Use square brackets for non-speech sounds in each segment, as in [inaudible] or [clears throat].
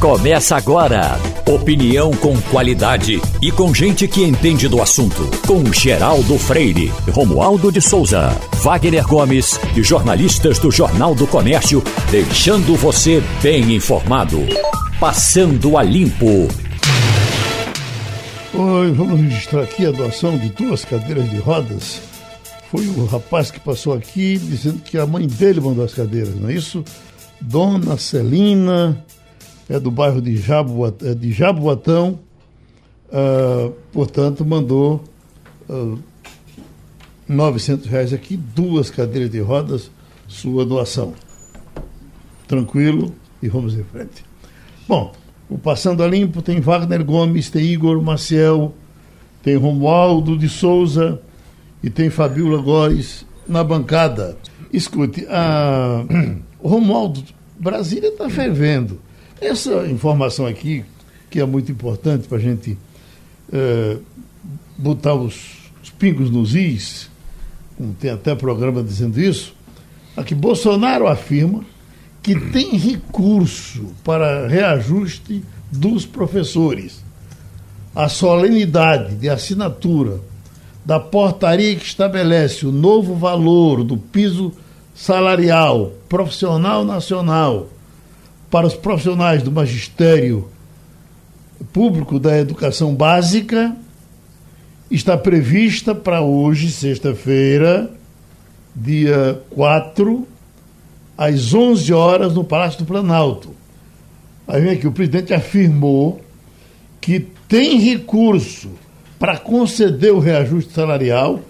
Começa agora. Opinião com qualidade e com gente que entende do assunto. Com Geraldo Freire, Romualdo de Souza, Wagner Gomes e jornalistas do Jornal do Comércio, deixando você bem informado. Passando a Limpo. Oi, vamos registrar aqui a doação de duas cadeiras de rodas. Foi o rapaz que passou aqui dizendo que a mãe dele mandou as cadeiras, não é isso? Dona Celina, é do bairro de, Jaboatão, é de Jaboatão uh, portanto, mandou uh, ah, 900 reais aqui, duas cadeiras de rodas, sua doação. Tranquilo e vamos em frente. Bom, o Passando a Limpo tem Wagner Gomes, tem Igor Maciel, tem Romualdo de Souza e tem Fabiola Góes na bancada. Escute, a... o [clears throat] Romualdo, Brasília está fervendo. Essa informação aqui, que é muito importante para a gente é, botar os, os, pingos nos is, tem até programa dizendo isso, aqui Bolsonaro afirma que tem recurso para reajuste dos professores. A solenidade de assinatura da portaria que estabelece o novo valor do piso salarial profissional nacional para os profissionais do magistério público da educação básica está prevista para hoje, sexta-feira, dia 4, às 11 horas, no Palácio do Planalto. Aí vem aqui, o presidente afirmou que tem recurso para conceder o reajuste salarial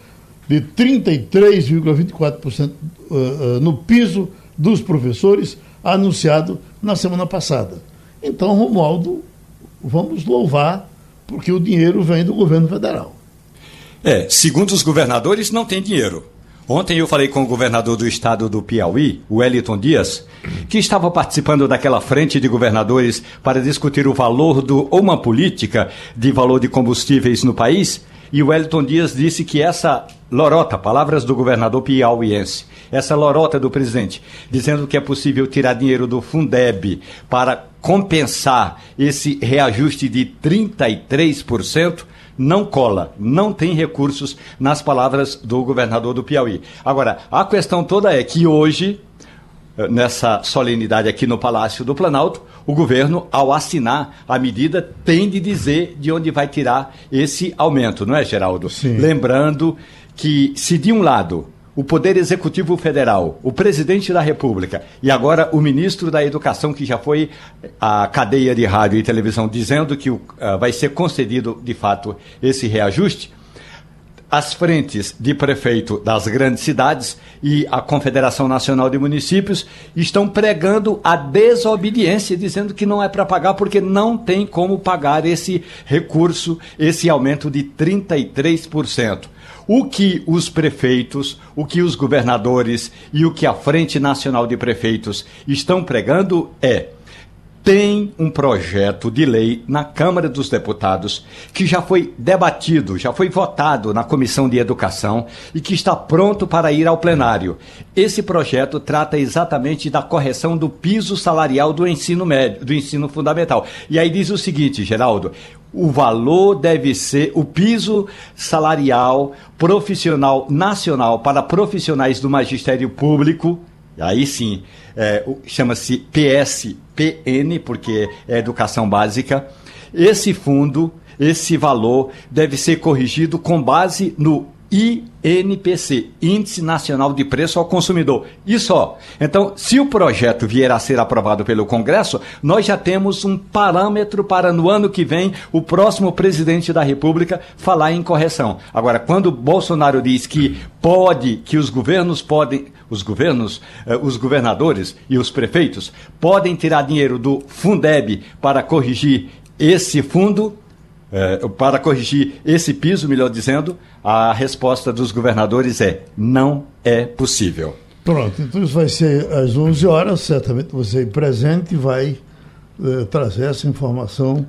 de 33,24% uh, uh, no piso dos professores anunciado na semana passada. Então, Romualdo, vamos louvar, porque o dinheiro vem do governo federal. É, segundo os governadores, não tem dinheiro. Ontem eu falei com o governador do estado do Piauí, o Wellington Dias, que estava participando daquela frente de governadores para discutir o valor do, ou uma política de valor de combustíveis no país. E o Wellington Dias disse que essa lorota, palavras do governador piauiense, essa lorota do presidente, dizendo que é possível tirar dinheiro do Fundeb para compensar esse reajuste de 33%, não cola, não tem recursos nas palavras do governador do Piauí. Agora, a questão toda é que hoje, eh, nessa solenidade aqui no Palácio do Planalto, o governo, ao assinar a medida, tem de dizer de onde vai tirar esse aumento, não é, Geraldo? Sim. Lembrando que, se de um lado o Poder Executivo Federal, o presidente da República e agora o ministro da Educação, que já foi à cadeia de rádio e televisão dizendo que uh, vai ser concedido de fato esse reajuste, as frentes de prefeito das grandes cidades e a Confederação Nacional de Municípios estão pregando a desobediência, dizendo que não é para pagar porque não tem como pagar esse recurso, esse aumento de 33%. O que os prefeitos, o que os governadores e o que a Frente Nacional de Prefeitos estão pregando é tem um projeto de lei na Câmara dos Deputados que já foi debatido, já foi votado na Comissão de Educação e que está pronto para ir ao plenário. Esse projeto trata exatamente da correção do piso salarial do ensino médio, do ensino fundamental. E aí diz o seguinte, Geraldo, o valor deve ser o piso salarial profissional nacional para profissionais do magistério público. Aí sim, é, chama-se PSPN, porque é educação básica. Esse fundo, esse valor, deve ser corrigido com base no INPC, Índice Nacional de Preço ao Consumidor. Isso, ó. Então, se o projeto vier a ser aprovado pelo Congresso, nós já temos um parâmetro para no ano que vem o próximo presidente da República falar em correção. Agora, quando Bolsonaro diz que pode, que os governos podem, os governos, eh, os governadores e os prefeitos podem tirar dinheiro do Fundeb para corrigir esse fundo, é, para corrigir esse piso, melhor dizendo, a resposta dos governadores é: não é possível. Pronto, então isso vai ser às 11 horas, certamente você presente vai é, trazer essa informação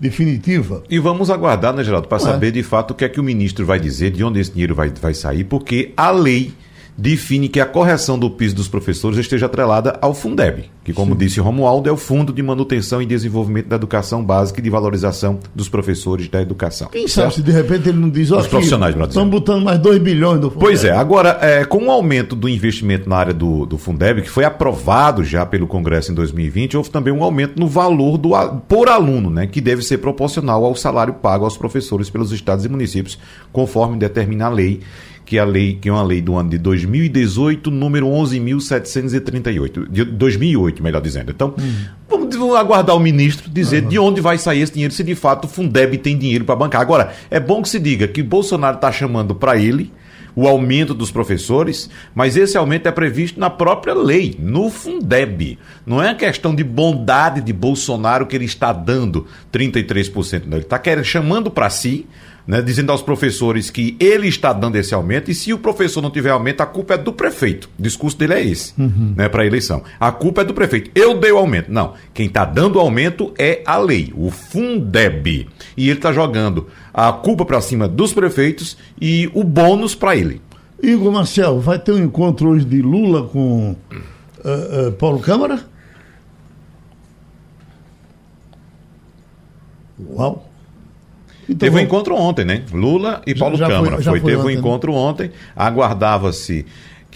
definitiva. E vamos aguardar, né, Geraldo, para é. saber de fato o que é que o ministro vai dizer, de onde esse dinheiro vai, vai sair, porque a lei define que a correção do piso dos professores esteja atrelada ao Fundeb, que, como Sim. disse Romualdo, é o Fundo de Manutenção e Desenvolvimento da Educação Básica e de Valorização dos Professores da Educação. Quem sabe se de repente ele não diz, ó, Os profissionais, estão botando mais 2 bilhões do Fundeb. Pois é, agora, é, com o aumento do investimento na área do, do Fundeb, que foi aprovado já pelo Congresso em 2020, houve também um aumento no valor do, por aluno, né, que deve ser proporcional ao salário pago aos professores pelos estados e municípios, conforme determina a lei que é a lei, que é uma lei do ano de 2018, número 11.738, de 2008, melhor dizendo. Então, hum. vamos, vamos, aguardar o ministro dizer uhum. de onde vai sair esse dinheiro, se de fato o Fundeb tem dinheiro para bancar. Agora, é bom que se diga que Bolsonaro está chamando para ele o aumento dos professores, mas esse aumento é previsto na própria lei, no Fundeb. Não é questão de bondade de Bolsonaro que ele está dando 33%, não. Ele está chamando para si né, dizendo aos professores que ele está dando esse aumento e se o professor não tiver aumento, a culpa é do prefeito. O discurso dele é esse, uhum. né, para a eleição. A culpa é do prefeito. Eu dei o aumento. Não, quem está dando o aumento é a lei, o Fundeb. E ele está jogando a culpa para cima dos prefeitos e o bônus para ele. Igor Marcel, vai ter um encontro hoje de Lula com uh, uh, Paulo Câmara? Uau! Então, teve um encontro ontem, né? Lula e Paulo já, Câmara. Foi, foi, foi, teve ontem, um encontro né? ontem. Aguardava-se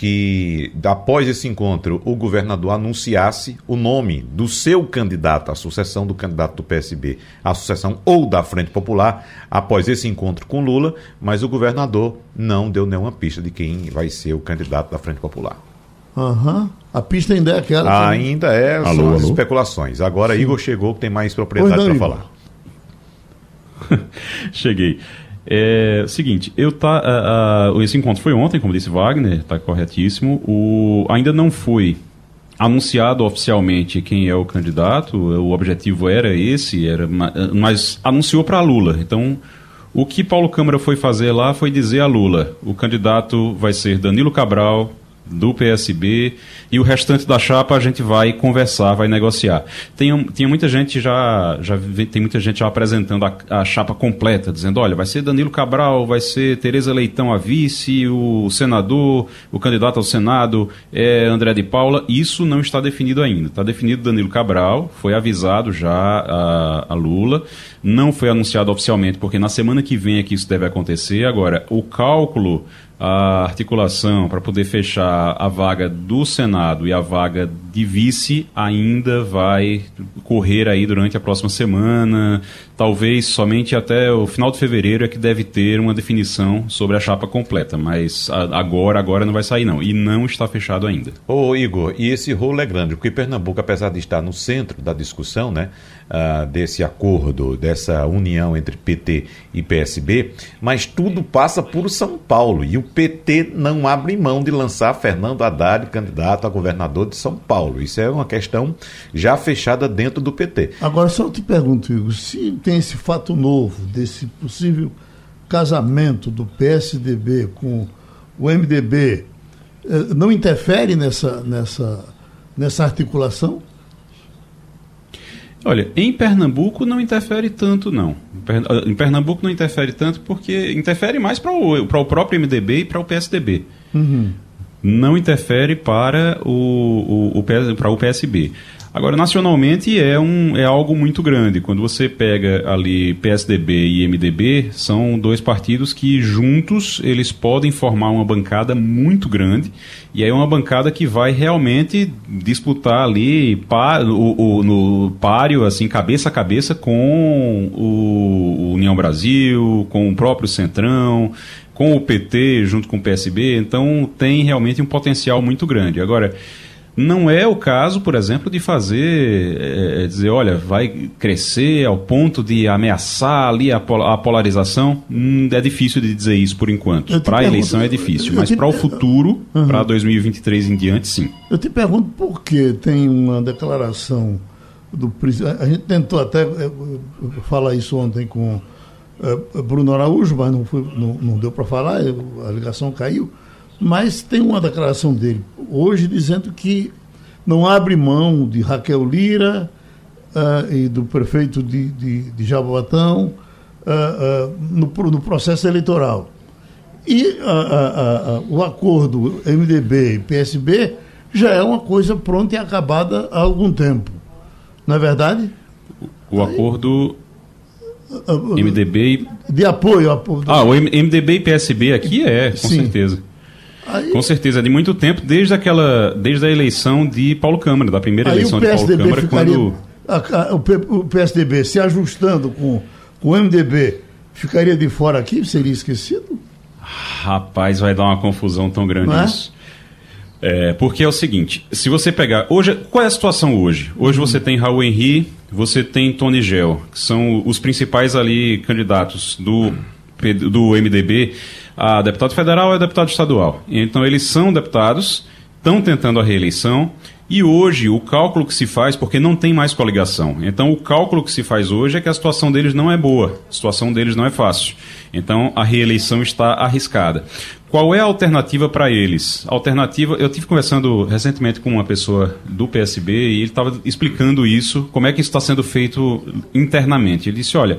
que, após esse encontro, o governador anunciasse o nome do seu candidato, a sucessão do candidato do PSB, a sucessão ou da Frente Popular, após esse encontro com Lula, mas o governador não deu nenhuma pista de quem vai ser o candidato da Frente Popular. Uhum. A pista ainda é aquela. Ainda é, alô, são alô? as especulações. Agora Sim. Igor chegou que tem mais propriedade para falar. [laughs] Cheguei. É seguinte, eu tá, uh, uh, esse encontro foi ontem, como disse Wagner, está corretíssimo. O, ainda não foi anunciado oficialmente quem é o candidato. O objetivo era esse, era, mas anunciou para Lula. Então, o que Paulo Câmara foi fazer lá foi dizer a Lula: o candidato vai ser Danilo Cabral, do PSB e o restante da chapa a gente vai conversar, vai negociar. Tem, tem muita gente já, já tem muita gente já apresentando a, a, chapa completa, dizendo, olha, vai ser Danilo Cabral, vai ser Tereza Leitão a vice, o senador, o candidato ao Senado é André de Paula. Isso não está definido ainda. Está definido Danilo Cabral, foi avisado já a, a Lula, não foi anunciado oficialmente, porque na semana que vem é que isso deve acontecer. Agora, o cálculo a articulação para poder fechar a vaga do Senado e a vaga de vice ainda vai correr aí durante a próxima semana, talvez somente até o final de fevereiro é que deve ter uma definição sobre a chapa completa, mas agora agora não vai sair não e não está fechado ainda. Ô Igor, e esse rolo é grande, porque Pernambuco, apesar de estar no centro da discussão, né, uh, desse acordo, dessa união entre PT e PSB, mas tudo passa por São Paulo e o PT não abre mão de lançar Fernando Haddad candidato a governador de São Paulo. Isso é uma questão já fechada dentro do PT. Agora, só eu te pergunto, Igor, se tem esse fato novo desse possível casamento do PSDB com o MDB, eh, não interfere nessa, nessa, nessa articulação? Olha, em Pernambuco não interfere tanto, não. Em Pernambuco não interfere tanto porque interfere mais para o, o próprio MDB e para o PSDB. Uhum. Não interfere para o, o, o, para o PSB. Agora, nacionalmente é, um, é algo muito grande. Quando você pega ali PSDB e MDB, são dois partidos que juntos eles podem formar uma bancada muito grande. E aí é uma bancada que vai realmente disputar ali par, o, o, no páreo, assim, cabeça a cabeça com o, o União Brasil, com o próprio Centrão, com o PT junto com o PSB. Então tem realmente um potencial muito grande. Agora não é o caso, por exemplo, de fazer, é, dizer, olha, vai crescer ao ponto de ameaçar ali a, a polarização. Hum, é difícil de dizer isso por enquanto. Para a eleição é difícil, mas para o futuro, uhum. para 2023 em diante, sim. Eu te pergunto por que tem uma declaração do presidente. A gente tentou até é, falar isso ontem com Bruno Araújo, mas não, foi, não, não deu para falar, a ligação caiu. Mas tem uma declaração dele hoje dizendo que não abre mão de Raquel Lira uh, e do prefeito de, de, de Jaboatão uh, uh, no, no, processo eleitoral. E o acordo MDB e PSB já é uma coisa pronta e acabada há algum tempo. Não é verdade? O acordo MDB e... De apoio. apoio Ah, o MDB e PSB aqui é, com Sim. certeza. Aí... Com certeza, de muito tempo, desde aquela, desde a eleição de Paulo Câmara, da primeira eleição de Paulo Câmara, ficaria, quando... A, a, o PSDB se ajustando com, com o MDB, ficaria de fora aqui? Seria esquecido? Rapaz, vai dar uma confusão tão grande é? isso. É, porque é o seguinte, se você pegar. Hoje, qual é a situação hoje? Hoje uhum. você tem Raul Henry, você tem Tony Gel, que são os principais ali candidatos do, do MDB a deputado federal a deputado estadual. Então eles são deputados, estão tentando a reeleição. E hoje o cálculo que se faz, porque não tem mais coligação, então o cálculo que se faz hoje é que a situação deles não é boa, a situação deles não é fácil. Então a reeleição está arriscada. Qual é a alternativa para eles? Alternativa, eu tive conversando recentemente com uma pessoa do PSB e ele estava explicando isso, como é que isso está sendo feito internamente. Ele disse: olha,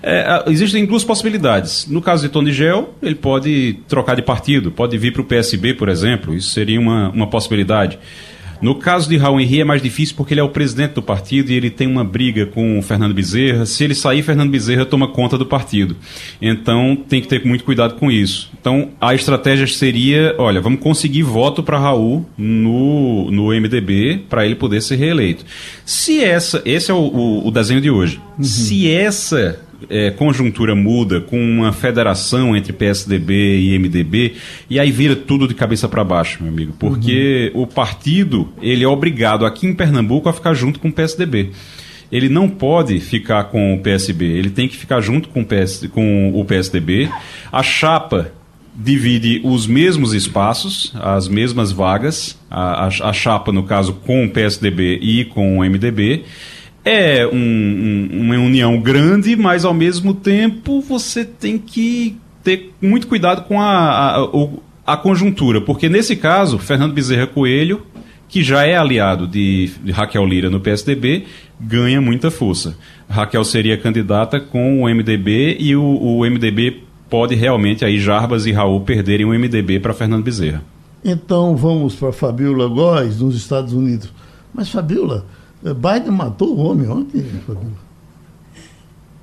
é, existem duas possibilidades. No caso de Tony Gel, ele pode trocar de partido, pode vir para o PSB, por exemplo, isso seria uma, uma possibilidade. No caso de Raul Henri é mais difícil porque ele é o presidente do partido e ele tem uma briga com o Fernando Bezerra. Se ele sair, Fernando Bezerra toma conta do partido. Então tem que ter muito cuidado com isso. Então a estratégia seria, olha, vamos conseguir voto para Raul no, no MDB para ele poder ser reeleito. Se essa, esse é o, o, o desenho de hoje. Uhum. Se essa é, conjuntura muda com uma federação entre PSDB e MDB, e aí vira tudo de cabeça para baixo, meu amigo. Porque uhum. o partido ele é obrigado aqui em Pernambuco a ficar junto com o PSDB ele não pode ficar com o PSB, ele tem que ficar junto com o, PS, com o PSDB. A chapa divide os mesmos espaços, as mesmas vagas, a, a, a, chapa, no caso, com o PSDB e com o MDB. É um, um, uma união grande, mas ao mesmo tempo você tem que ter muito cuidado com a, a, a conjuntura, porque nesse caso, Fernando Bezerra Coelho, que já é aliado de, de Raquel Lira no PSDB, ganha muita força. Raquel seria candidata com o MDB e o, o MDB pode realmente aí Jarbas e Raul perderem o MDB para Fernando Bezerra. Então vamos para Fabiola Góes, nos Estados Unidos. Mas Fabiola, Biden matou o homem ontem,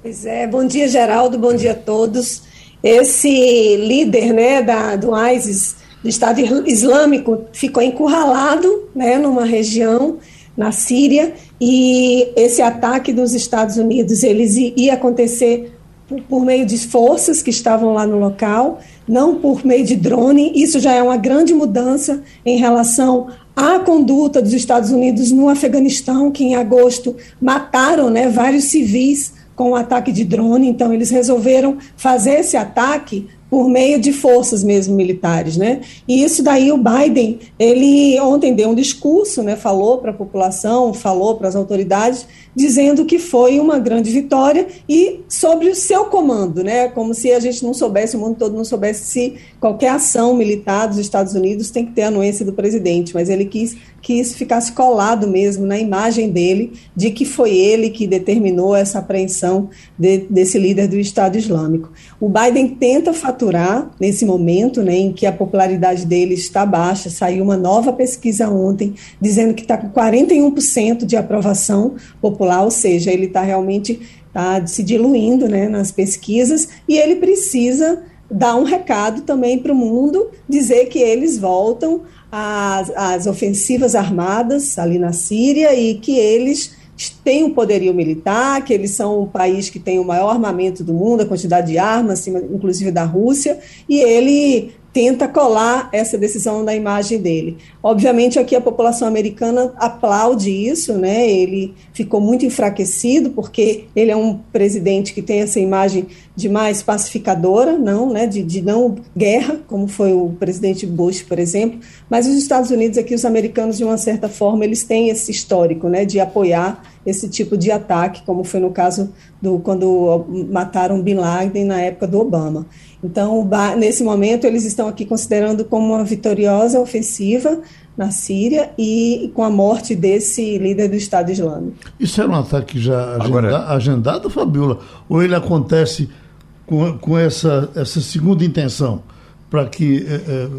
Pois é, bom dia Geraldo, bom dia a todos. Esse líder né, da, do ISIS, do Estado Islâmico, ficou encurralado né, numa região na Síria e esse ataque dos Estados Unidos eles ia acontecer por, por meio de forças que estavam lá no local, não por meio de drone. Isso já é uma grande mudança em relação a conduta dos Estados Unidos no Afeganistão, que em agosto mataram né, vários civis com o um ataque de drone, então eles resolveram fazer esse ataque por meio de forças mesmo militares, né? E isso daí o Biden, ele ontem deu um discurso, né? Falou para a população, falou para as autoridades, dizendo que foi uma grande vitória e sobre o seu comando, né? Como se a gente não soubesse, o mundo todo não soubesse se qualquer ação militar dos Estados Unidos tem que ter a anuência do presidente, mas ele quis que isso ficasse colado mesmo na imagem dele, de que foi ele que determinou essa apreensão de, desse líder do Estado Islâmico. O Biden tenta faturar nesse momento, né, em que a popularidade dele está baixa. Saiu uma nova pesquisa ontem dizendo que está com 41% de aprovação popular, ou seja, ele está realmente tá se diluindo, né, nas pesquisas e ele precisa dar um recado também para o mundo, dizer que eles voltam as, as ofensivas armadas ali na Síria e que eles têm um poderio militar, que eles são o país que tem o maior armamento do mundo, a quantidade de armas, inclusive da Rússia, e ele tenta colar essa decisão na imagem dele. Obviamente aqui a população americana aplaude isso, né? Ele ficou muito enfraquecido porque ele é um presidente que tem essa imagem de mais pacificadora, não, né? De, de não guerra, como foi o presidente Bush, por exemplo. Mas os Estados Unidos aqui, os americanos de uma certa forma, eles têm esse histórico, né? De apoiar esse tipo de ataque, como foi no caso do quando mataram Bin Laden na época do Obama. Então, nesse momento, eles estão aqui considerando como uma vitoriosa ofensiva na Síria e com a morte desse líder do Estado Islâmico. Isso era um ataque já agenda, Agora... agendado, Fabiola? Ou ele acontece com, com essa, essa segunda intenção? para que é,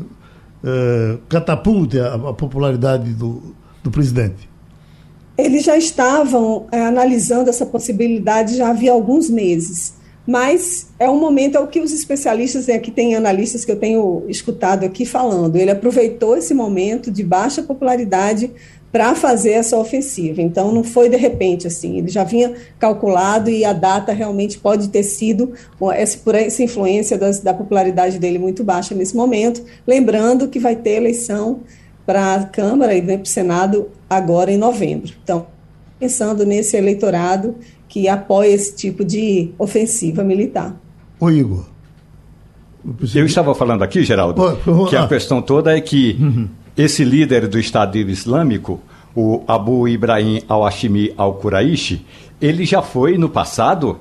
é, catapulte a, a popularidade do, do presidente? Eles já estavam é, analisando essa possibilidade já havia alguns meses. Mas é um momento, é o que os especialistas, e aqui tem analistas que eu tenho escutado aqui falando, ele aproveitou esse momento de baixa popularidade para fazer essa ofensiva. Então, não foi de repente assim, ele já vinha calculado e a data realmente pode ter sido essa, por essa influência das, da popularidade dele muito baixa nesse momento. Lembrando que vai ter eleição para a Câmara e vem para o Senado agora em novembro. Então, pensando nesse eleitorado que apoia esse tipo de ofensiva militar. O Igor. Eu estava falando aqui, Geraldo, que a questão toda é que uhum. esse líder do Estado Islâmico, o Abu Ibrahim al-Hashimi al-Quraishi, ele já foi no passado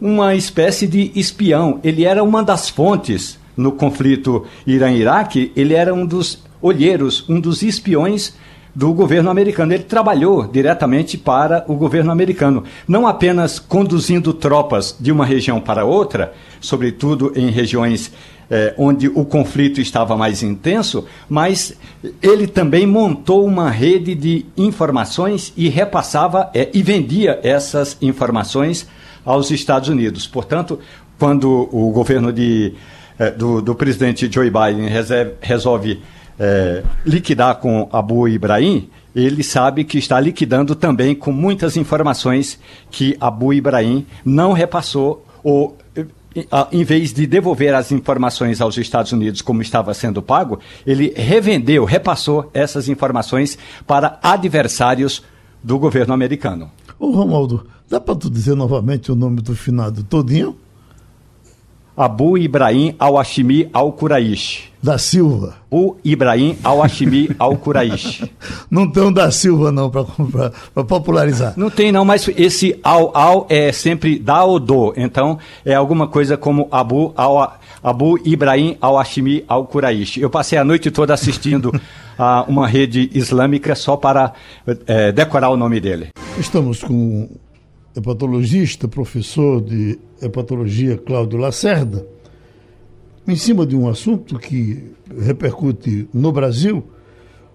uma espécie de espião. Ele era uma das fontes no conflito Irã-Iraque, ele era um dos olheiros, um dos espiões do governo americano. Ele trabalhou diretamente para o governo americano, não apenas conduzindo tropas de uma região para outra, sobretudo em regiões eh, onde o conflito estava mais intenso, mas ele também montou uma rede de informações e repassava eh, e vendia essas informações aos Estados Unidos. Portanto, quando o governo de, eh, do, do presidente Joe Biden resolve é, liquidar com Abu Ibrahim, ele sabe que está liquidando também com muitas informações que Abu Ibrahim não repassou ou em vez de devolver as informações aos Estados Unidos como estava sendo pago, ele revendeu, repassou essas informações para adversários do governo americano. Ô Romualdo, dá para tu dizer novamente o nome do finado todinho? Abu Ibrahim al-Hashimi al-Quraish. Da Silva. O Ibrahim al-Hashimi al-Quraish. [laughs] não tem um da Silva não para popularizar. Não tem não, mas esse al-al é sempre da ou do. Então é alguma coisa como Abu al Abu Ibrahim al-Hashimi al-Quraish. Eu passei a noite toda assistindo [laughs] a uma rede islâmica só para é, decorar o nome dele. Estamos com hepatologista, professor de hepatologia Cláudio Lacerda, em cima de um assunto que repercute no Brasil,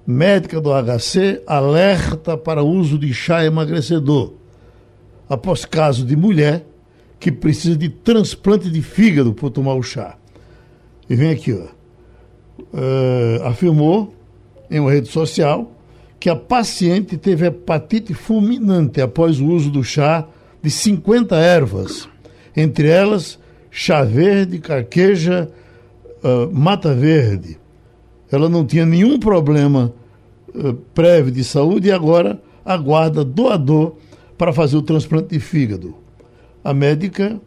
médica do HC alerta para uso de chá emagrecedor, após caso de mulher que precisa de transplante de fígado por tomar o chá. E vem aqui, ó. Uh, afirmou em uma rede social que a paciente teve hepatite fulminante após o uso do chá de 50 ervas, entre elas chá verde, carqueja, uh, mata verde. Ela não tinha nenhum problema uh, prévio de saúde e agora aguarda doador para fazer o transplante de fígado. A médica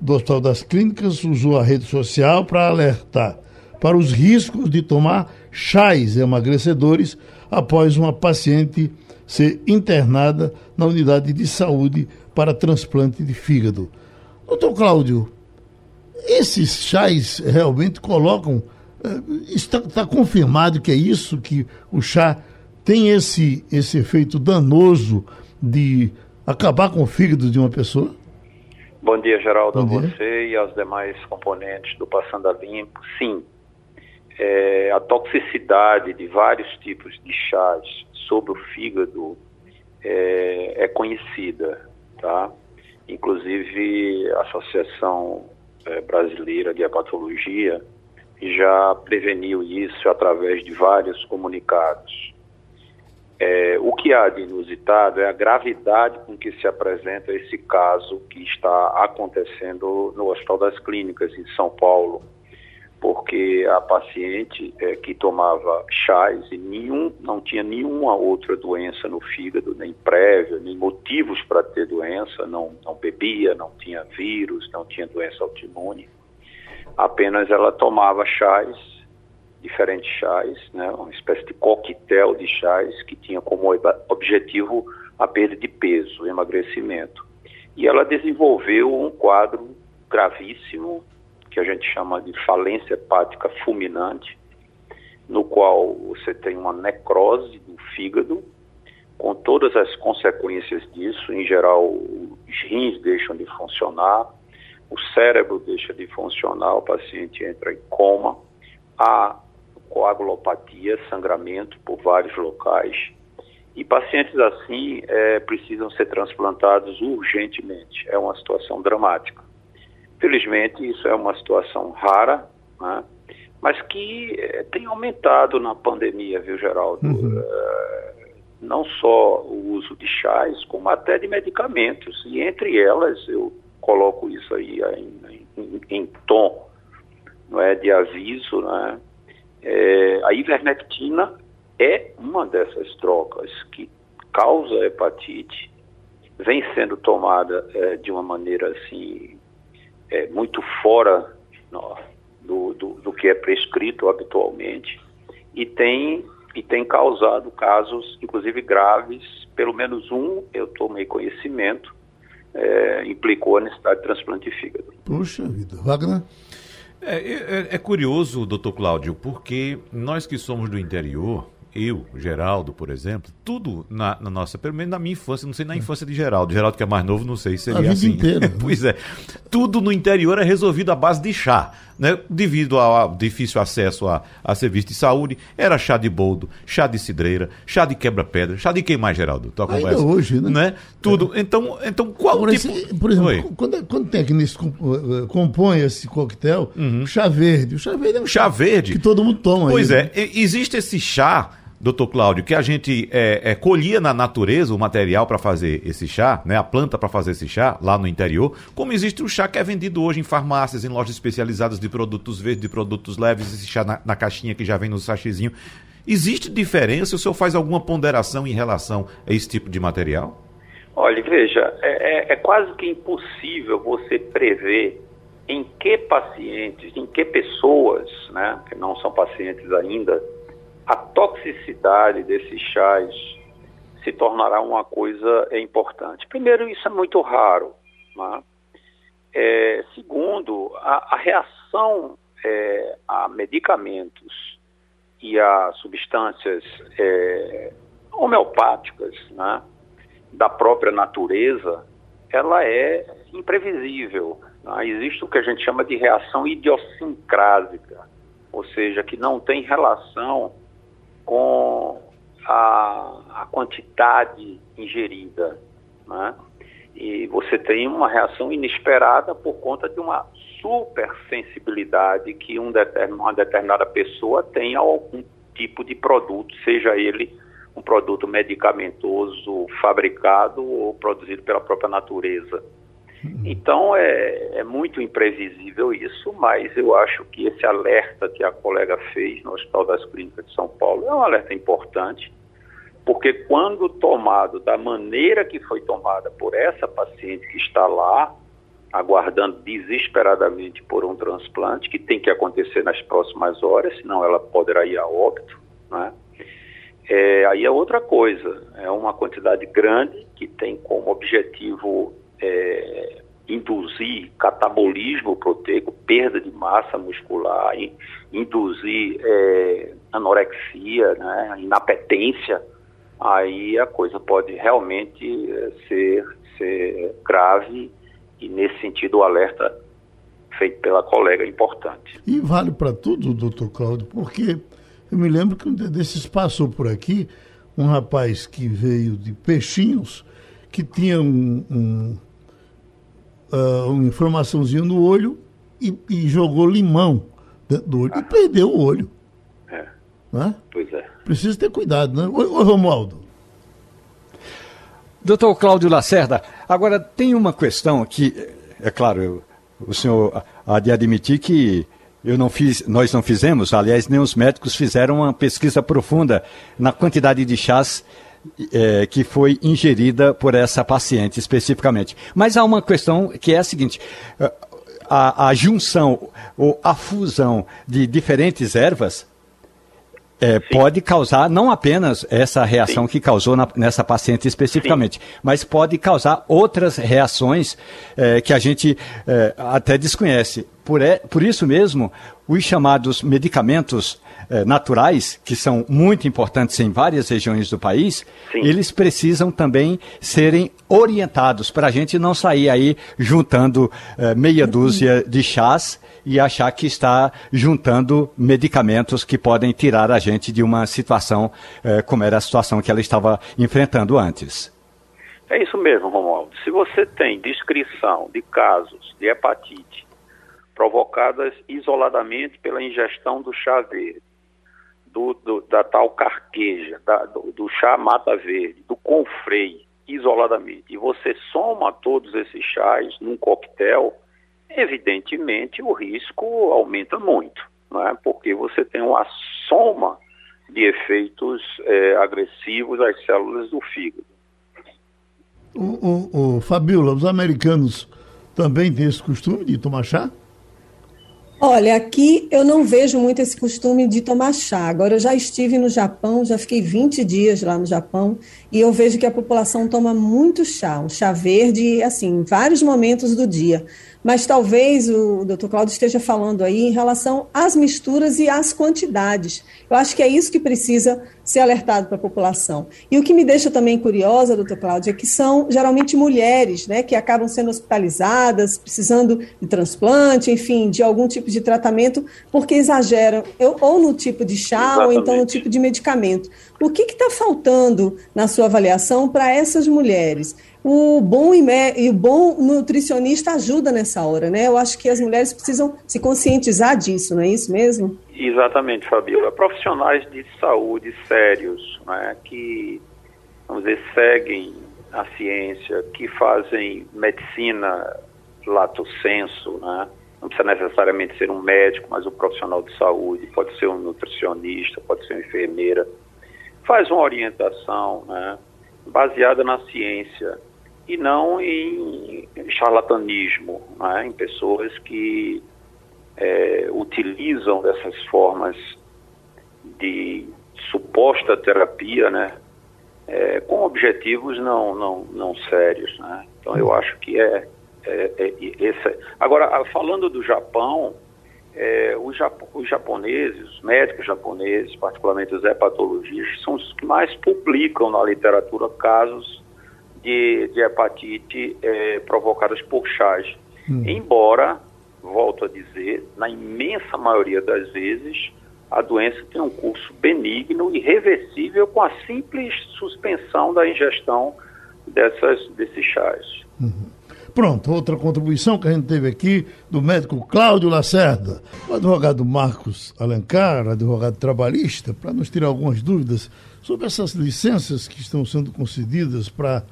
do Hospital das Clínicas usou a rede social para alertar para os riscos de tomar chás emagrecedores após uma paciente ser internada na unidade de saúde para transplante de fígado. Doutor Cláudio, esses chás realmente colocam. Eh, está, está confirmado que é isso, que o chá tem esse, esse efeito danoso de acabar com o fígado de uma pessoa? Bom dia, Geraldo, Bom dia. a você e aos demais componentes do Passando a Limpo. Sim, é, a toxicidade de vários tipos de chás sobre o fígado é, é conhecida, tá? Inclusive a Associação é, Brasileira de Hepatologia já preveniu isso através de vários comunicados. É, o que há de inusitado é a gravidade com que se apresenta esse caso que está acontecendo no Hospital das Clínicas, em São Paulo porque a paciente é, que tomava chás e nenhum, não tinha nenhuma outra doença no fígado, nem prévia, nem motivos para ter doença, não, não bebia, não tinha vírus, não tinha doença autoimune, apenas ela tomava chás, diferentes chás, né, uma espécie de coquetel de chás que tinha como objetivo a perda de peso, o emagrecimento. E ela desenvolveu um quadro gravíssimo que a gente chama de falência hepática fulminante, no qual você tem uma necrose do fígado, com todas as consequências disso. Em geral, os rins deixam de funcionar, o cérebro deixa de funcionar, o paciente entra em coma há coagulopatia, sangramento por vários locais. E pacientes assim é, precisam ser transplantados urgentemente. É uma situação dramática. Felizmente, isso é uma situação rara, né? mas que é, tem aumentado na pandemia, viu, Geraldo? Uhum. É, não só o uso de chás, como até de medicamentos. E entre elas, eu coloco isso aí em, em, em tom não é, de aviso, né? É, a ivermectina é uma dessas trocas que causa hepatite, vem sendo tomada é, de uma maneira assim é, muito fora do, do, do, que é prescrito habitualmente e tem e tem causado casos, inclusive graves. Pelo menos um eu tomei conhecimento é, implicou a necessidade de transplante de fígado. Puxa vida, Wagner. É, é, é, curioso, doutor Cláudio, porque nós que somos do interior, eu, Geraldo, por exemplo, tudo na, na, nossa, pelo menos na minha infância, não sei na infância de Geraldo, Geraldo que é mais novo, não sei se seria a vida assim. Inteira, [laughs] pois é, tudo no interior é resolvido à base de chá, né? Devido ao difícil acesso a, a serviço de saúde, era chá de boldo, chá de cidreira, chá de quebra-pedra, chá de quem mais, Geraldo? Tu Ainda hoje, né? né? Tudo. É. Então, então qual por tipo... Esse, por exemplo, quando, quando tem aqui nesse eh, compõe esse coquetel, uhum. chá verde, o chá verde é um chá, chá verde que todo mundo toma. Pois aí, é, né? existe esse chá doutor Cláudio, que a gente é, é, colhia na natureza o material para fazer esse chá, né, a planta para fazer esse chá lá no interior, como existe o chá que é vendido hoje em farmácias, em lojas especializadas de produtos verdes, de produtos leves, esse chá na, na caixinha que já vem no sachezinho. Existe diferença? O senhor faz alguma ponderação em relação a esse tipo de material? Olha, veja, é, é, é quase que impossível você prever em que pacientes, em que pessoas, né, que não são pacientes ainda, a toxicidade desses chás se tornará uma coisa importante. Primeiro, isso é muito raro. Né? É, segundo, a, a reação é, a medicamentos e a substâncias é, homeopáticas né, da própria natureza, ela é imprevisível. Né? Existe o que a gente chama de reação idiosincrásica, ou seja, que não tem relação com a, a quantidade ingerida. Né? E você tem uma reação inesperada por conta de uma supersensibilidade que um uma determinada pessoa tem a algum tipo de produto, seja ele um produto medicamentoso fabricado ou produzido pela própria natureza. Então é, é, muito imprevisível isso, mas eu acho que esse alerta que a colega fez no Hospital das Clínicas de São Paulo é um alerta importante, porque quando tomado da maneira que foi tomada por essa paciente que está lá, aguardando desesperadamente por um transplante, que tem que acontecer nas próximas horas, senão ela poderá ir a óbito, né? É, aí é outra coisa, é uma quantidade grande que tem como objetivo é, induzir catabolismo proteico, perda de massa muscular, induzir é, anorexia, né, inapetência, aí a coisa pode realmente é, ser, ser grave e nesse sentido o alerta feito pela colega é importante. E vale para tudo, doutor Cláudio, porque eu me lembro que um desses passou por aqui um rapaz que veio de Peixinhos, que tinha um, um uh, uma inflamaçãozinha no olho e, e, jogou limão dentro do olho ah. e perdeu o olho. É. Né? Pois é. Precisa ter cuidado, né? Oi, oi Romualdo. Doutor Cláudio Lacerda, agora tem uma questão que, é claro, eu, o senhor há de admitir que eu não fiz, nós não fizemos, aliás, nem os médicos fizeram uma pesquisa profunda na quantidade de chás é, que foi ingerida por essa paciente especificamente. Mas há uma questão que é a seguinte: a, a junção ou a fusão de diferentes ervas é, pode causar não apenas essa reação Sim. que causou na, nessa paciente especificamente, Sim. mas pode causar outras reações é, que a gente é, até desconhece. Por, é, por isso mesmo, os chamados medicamentos eh, naturais, que são muito importantes em várias regiões do país, Sim. eles precisam também serem orientados para a gente não sair aí juntando eh, meia dúzia de chás e achar que está juntando medicamentos que podem tirar a gente de uma situação eh, como era a situação que ela estava enfrentando antes. É isso mesmo, Romualdo. Se você tem descrição de casos de hepatite provocadas isoladamente pela ingestão do chá verde, do, do, da tal carqueja, da, do, do, chá mata verde, do confrei, isoladamente, e você soma todos esses chás num coquetel, evidentemente o risco aumenta muito, não é? porque você tem uma soma de efeitos é, agressivos às células do fígado. O, o, o Fabiola, os americanos também têm esse costume de tomar chá? Olha, aqui eu não vejo muito esse costume de tomar chá. Agora, eu já estive no Japão, já fiquei 20 dias lá no Japão, e eu vejo que a população toma muito chá, um chá verde, assim, em vários momentos do dia mas talvez o doutor Cláudio esteja falando aí em relação às misturas e às quantidades. Eu acho que é isso que precisa ser alertado para a população. E o que me deixa também curiosa, doutor Cláudio, é que são geralmente mulheres, né, que acabam sendo hospitalizadas, precisando de transplante, enfim, de algum tipo de tratamento, porque exageram, ou no tipo de chá, Exatamente. ou então no tipo de medicamento. O que está faltando na sua avaliação para essas mulheres? O bom e o bom nutricionista ajuda nessa hora, né? Eu acho que as mulheres precisam se conscientizar disso, não é isso mesmo? Exatamente, Fabíola. Profissionais de saúde sérios, né, que, vamos dizer, seguem a ciência, que fazem medicina lato senso, né? Não precisa necessariamente ser um médico, mas um profissional de saúde, pode ser um nutricionista, pode ser uma enfermeira. Faz uma orientação, né? baseada na ciência e não em charlatanismo, né? em pessoas que é, utilizam dessas formas de suposta terapia, né? É, com objetivos não, não, não sérios, né? Então eu acho que é, é, é esse. Agora falando do Japão, é, os, os, japoneses, os médicos japoneses, particularmente os hepatologistas, são os que mais publicam na literatura casos de, de hepatite é, provocadas por chás. Hum. Embora, volto a dizer, na imensa maioria das vezes, a doença tem um curso benigno e reversível com a simples suspensão da ingestão dessas, desses chás. Uhum. Pronto, outra contribuição que a gente teve aqui do médico Cláudio Lacerda, o advogado Marcos Alencar, advogado trabalhista, para nos tirar algumas dúvidas sobre essas licenças que estão sendo concedidas para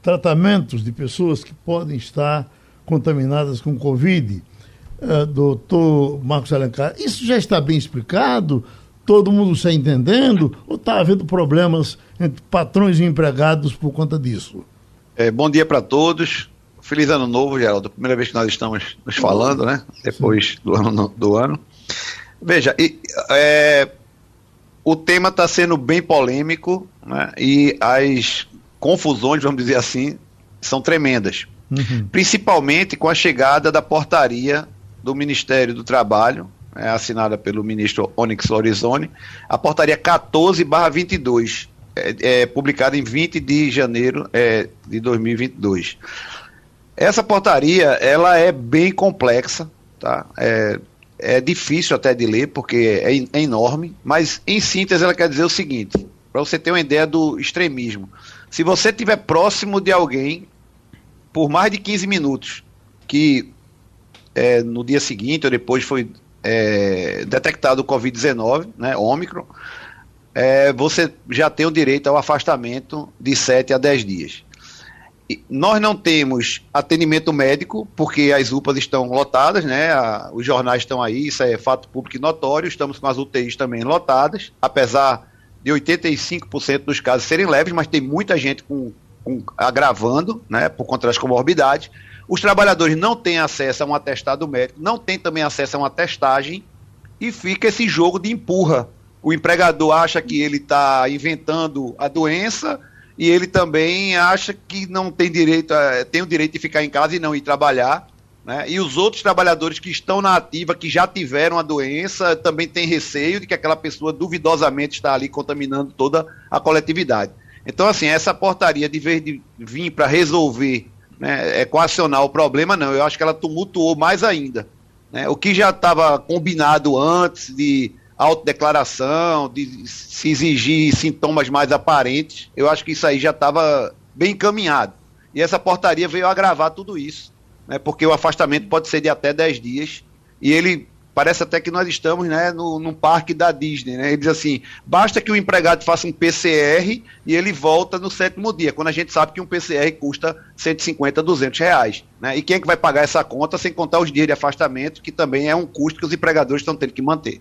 tratamentos de pessoas que podem estar contaminadas com Covid. Uh, doutor Marcos Alencar, isso já está bem explicado? Todo mundo está entendendo? Ou está havendo problemas entre patrões e empregados por conta disso? É, bom dia para todos. Feliz ano novo, Geraldo. Primeira vez que nós estamos nos falando, né? Depois do ano, do ano. Veja, e, é, o tema está sendo bem polêmico né? e as confusões, vamos dizer assim, são tremendas. Uhum. Principalmente com a chegada da portaria do Ministério do Trabalho, é, assinada pelo ministro Onyx Lorenzoni, a portaria 14/22, é, é, publicada em 20 de janeiro é, de 2022. Essa portaria, ela é bem complexa, tá? É, é difícil até de ler, porque é, é enorme, mas em síntese ela quer dizer o seguinte, para você ter uma ideia do extremismo. Se você estiver próximo de alguém por mais de 15 minutos, que é, no dia seguinte ou depois foi é, detectado o Covid-19, né, Ômicron, é, você já tem o direito ao afastamento de 7 a 10 dias. E nós não temos atendimento médico, porque as UPAs estão lotadas, né? A, os jornais estão aí, isso é fato público e notório. Estamos com as UTIs também lotadas, apesar de 85% dos casos serem leves, mas tem muita gente com, com, agravando, né, por conta das comorbidades. Os trabalhadores não têm acesso a um atestado médico, não têm também acesso a uma testagem e fica esse jogo de empurra. O empregador acha que ele está inventando a doença e ele também acha que não tem direito, a, tem o direito de ficar em casa e não ir trabalhar. Né? E os outros trabalhadores que estão na ativa, que já tiveram a doença, também têm receio de que aquela pessoa duvidosamente está ali contaminando toda a coletividade. Então, assim, essa portaria, de vez de vir para resolver, né, equacionar o problema, não. Eu acho que ela tumultuou mais ainda. Né? O que já estava combinado antes de autodeclaração, de se exigir sintomas mais aparentes, eu acho que isso aí já estava bem encaminhado. E essa portaria veio agravar tudo isso né, porque o afastamento pode ser de até 10 dias, e ele parece até que nós estamos né, no, num parque da Disney. Né? Ele diz assim: basta que o empregado faça um PCR e ele volta no sétimo dia, quando a gente sabe que um PCR custa 150, 200 reais. Né? E quem é que vai pagar essa conta sem contar os dias de afastamento, que também é um custo que os empregadores estão tendo que manter.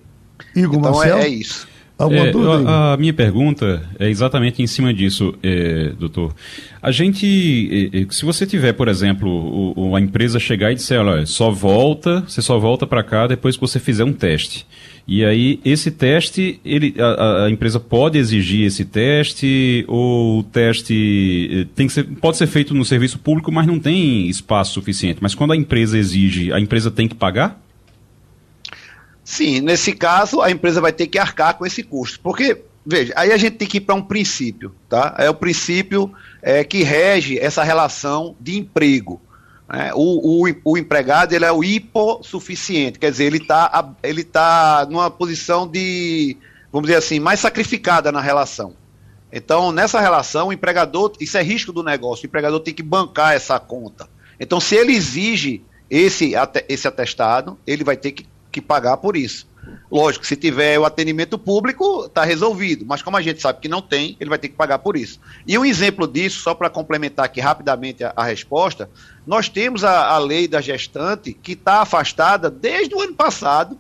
Igor então Marcel? é, é isso. É, a, a, minha pergunta é exatamente em cima disso, é, doutor. A gente, é, é, se você tiver, por exemplo, o, a empresa chegar e disser, olha, só volta, você só volta para cá depois que você fizer um teste. E aí, esse teste, ele, a, a, empresa pode exigir esse teste, ou o teste é, tem que ser, pode ser feito no serviço público, mas não tem espaço suficiente. Mas quando a empresa exige, a empresa tem que pagar? Sim, nesse caso a empresa vai ter que arcar com esse custo. Porque, veja, aí a gente tem que ir para um princípio, tá? É o princípio é, que rege essa relação de emprego. Né? O, o, o, empregado ele é o hipossuficiente, quer dizer, ele está ele tá numa posição de, vamos dizer assim, mais sacrificada na relação. Então, nessa relação, o empregador, isso é risco do negócio, o empregador tem que bancar essa conta. Então, se ele exige esse, esse atestado, ele vai ter que que pagar por isso. Lógico, se tiver o atendimento público, está resolvido, mas como a gente sabe que não tem, ele vai ter que pagar por isso. E um exemplo disso, só para complementar aqui rapidamente a, a resposta, nós temos a, a, lei da gestante que está afastada desde o ano passado,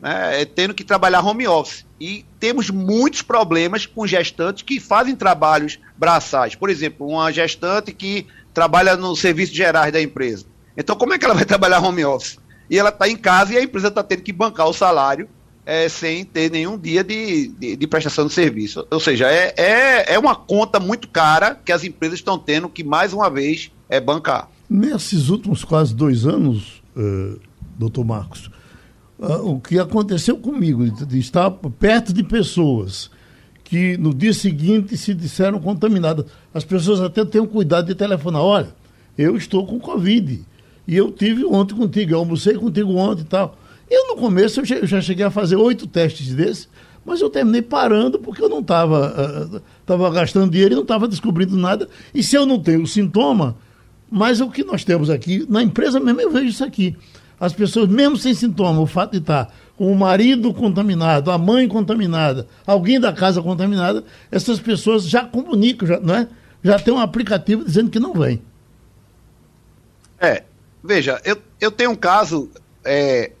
né, tendo que trabalhar home office. E temos muitos problemas com gestantes que fazem trabalhos braçais. Por exemplo, uma gestante que trabalha no serviço gerais da empresa. Então, como é que ela vai [laughs] trabalhar home office? E ela está em casa e a empresa está tendo que bancar o salário é, sem ter nenhum dia de, de, de, prestação de serviço. Ou seja, é, é, é uma conta muito cara que as empresas estão tendo que, mais uma vez, é bancar. Nesses últimos quase dois anos, uh, doutor Marcos, uh, o que aconteceu comigo, de estar perto de pessoas que no dia seguinte se disseram contaminadas, as pessoas até têm o cuidado de telefonar, olha, eu estou com Covid e eu tive ontem contigo, eu almocei contigo ontem e tal. Eu, no começo, eu já cheguei a fazer oito testes desses, mas eu terminei parando porque eu não estava uh, tava gastando dinheiro e não estava descobrindo nada. E se eu não tenho sintoma, mas o que nós temos aqui, na empresa mesmo eu vejo isso aqui. As pessoas, mesmo sem sintoma, o fato de estar com o marido contaminado, a mãe contaminada, alguém da casa contaminada, essas pessoas já comunicam, já, não é? já tem um aplicativo dizendo que não vem. É, Veja, eu, eu tenho um caso é,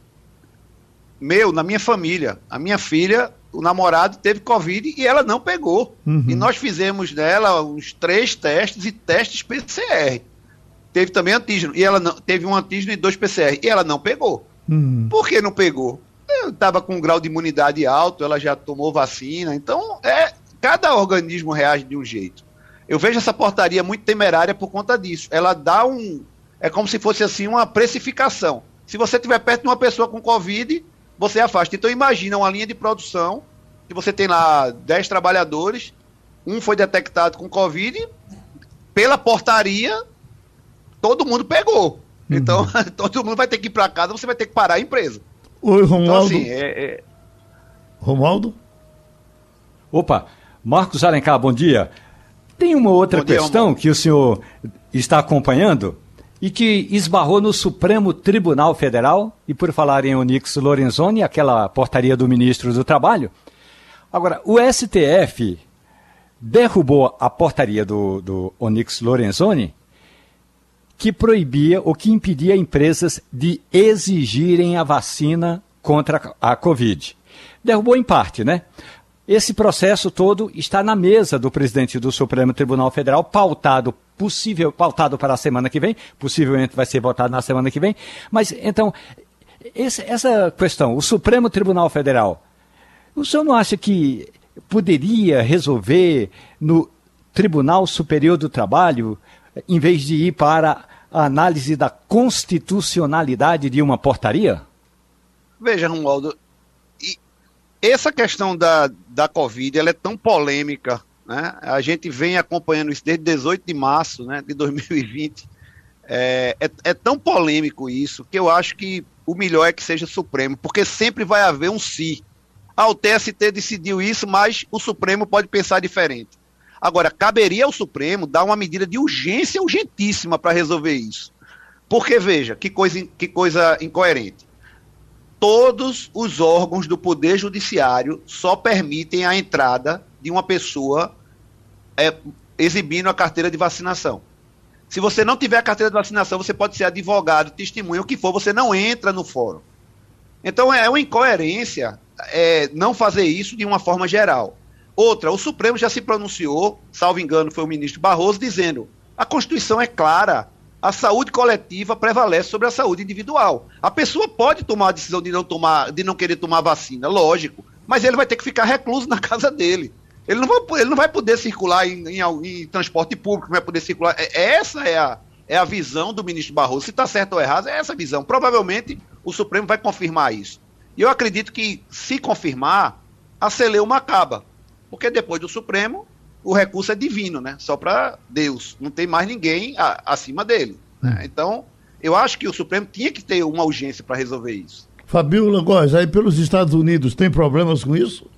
meu na minha família. A minha filha, o namorado teve Covid e ela não pegou. Uhum. E nós fizemos nela uns três testes e testes PCR. Teve também antígeno. E ela não, teve um antígeno e dois PCR. E ela não pegou. Uhum. Por que não pegou? Estava com um grau de imunidade alto, ela já tomou vacina. Então, é cada organismo reage de um jeito. Eu vejo essa portaria muito temerária por conta disso. Ela dá um, é como se fosse assim uma precificação. Se você estiver perto de uma pessoa com Covid, você afasta. Então imagina uma linha de produção que você tem lá 10 trabalhadores, um foi detectado com Covid, pela portaria, todo mundo pegou. Uhum. Então, [laughs] todo mundo vai ter que ir para casa, você vai ter que parar a empresa. Oi, Romualdo. Então, assim, é, é... Romualdo? Opa, Marcos Alencar, bom dia. Tem uma outra bom questão dia, que o senhor está acompanhando e que esbarrou no Supremo Tribunal Federal, e por falar em Onix Lorenzoni, aquela portaria do ministro do Trabalho. Agora, o STF derrubou a portaria do, do Onix Lorenzoni, que proibia ou que impedia empresas de exigirem a vacina contra a Covid. Derrubou em parte, né? Esse processo todo está na mesa do presidente do Supremo Tribunal Federal, pautado possível, pautado para a semana que vem, possivelmente vai ser votado na semana que vem. Mas então, esse, essa questão, o Supremo Tribunal Federal, o senhor não acha que poderia resolver no Tribunal Superior do Trabalho, em vez de ir para a análise da constitucionalidade de uma portaria? Veja, Romualdo, essa questão da, da Covid ela é tão polêmica, né? A gente vem acompanhando isso desde 18 de março né, de 2020. É, é, é, tão polêmico isso que eu acho que o melhor é que seja Supremo, porque sempre vai haver um si. Ah, o TST decidiu isso, mas o Supremo pode pensar diferente. Agora, caberia ao Supremo dar uma medida de urgência urgentíssima para resolver isso. Porque, veja, que coisa, que coisa incoerente. Todos os órgãos do Poder Judiciário só permitem a entrada de uma pessoa é, exibindo a carteira de vacinação. Se você não tiver a carteira de vacinação, você pode ser advogado, testemunha, o que for, você não entra no fórum. Então é uma incoerência é, não fazer isso de uma forma geral. Outra, o Supremo já se pronunciou, salvo engano, foi o ministro Barroso, dizendo: a Constituição é clara, a saúde coletiva prevalece sobre a saúde individual. A pessoa pode tomar a decisão de não tomar, de não querer tomar vacina, lógico, mas ele vai ter que ficar recluso na [laughs] casa dele. Ele não vai, ele não vai poder circular em, em, em transporte público, não vai poder circular. É, essa é a, é a visão do ministro Barroso. Se está certo ou errado, é essa a visão. Provavelmente o Supremo vai confirmar isso. E eu acredito que, se confirmar, a celeuma acaba. Porque depois do Supremo, o recurso é divino, né? Só para Deus. Não tem mais ninguém a, acima dele. Né? Hum. Então, eu acho que o Supremo tinha que ter uma urgência para resolver isso. Fabiola Góes, aí pelos Estados Unidos tem problemas com isso?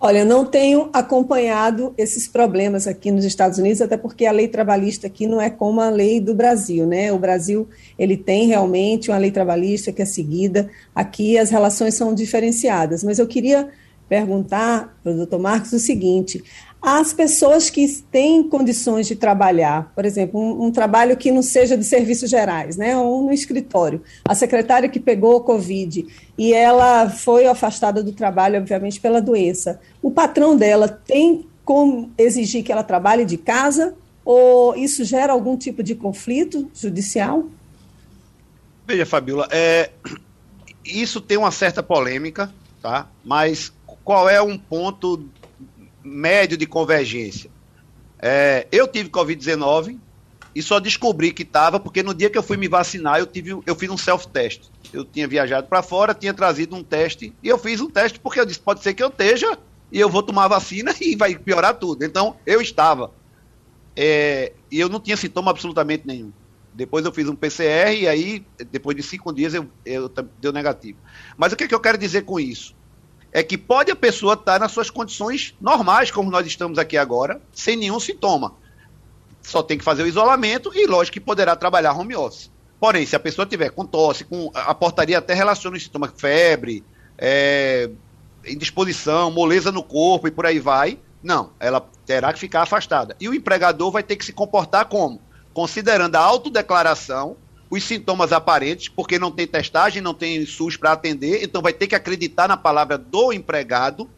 Olha, não tenho acompanhado esses problemas aqui nos Estados Unidos, até porque a lei trabalhista aqui não é como a lei do Brasil, né? O Brasil, ele tem realmente uma lei trabalhista que é seguida, aqui as relações são diferenciadas, mas eu queria perguntar para o doutor Marcos o seguinte: as pessoas que têm condições de trabalhar, por exemplo, um, um, trabalho que não seja de serviços gerais, né, ou no escritório, a secretária que pegou o Covid e ela foi afastada do trabalho, obviamente, pela doença, o patrão dela tem como exigir que ela trabalhe de casa ou isso gera algum tipo de conflito judicial? Veja, Fabiola, é, isso tem uma certa polêmica, tá? mas qual é um ponto médio de convergência. É, eu tive Covid-19 e só descobri que estava porque no dia que eu fui me vacinar, eu, tive, eu fiz um self-test. Eu tinha viajado para fora, tinha trazido um teste e eu fiz um teste porque eu disse: pode ser que eu esteja e eu vou tomar a vacina [laughs] e vai piorar tudo. Então, eu estava. É, e eu não tinha sintoma absolutamente nenhum. Depois eu fiz um PCR e aí, depois de cinco dias, eu, eu deu negativo. Mas o que, é que eu quero dizer com isso? É que pode a pessoa estar nas suas condições normais, como nós estamos aqui agora, sem nenhum sintoma. Só tem que fazer o isolamento e, lógico, que poderá trabalhar home office. Porém, se a pessoa tiver com tosse, com a portaria até relaciona os sintomas febre, é, indisposição, moleza no corpo e por aí vai, não, ela terá que ficar afastada. E o empregador vai ter que se comportar como? Considerando a autodeclaração os sintomas aparentes, porque não tem testagem, não tem SUS para atender, então vai ter que acreditar na palavra do empregado.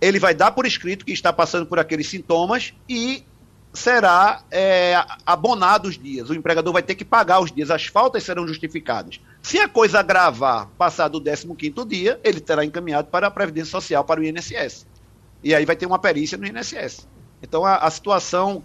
Ele vai dar por escrito que está passando por aqueles sintomas e será é, abonado os dias. O empregador vai ter que pagar os dias, as faltas serão justificadas. Se a coisa agravar, passar do 15 dia, ele terá encaminhado para a Previdência Social, para o INSS. E aí vai ter uma perícia no INSS. Então a, a situação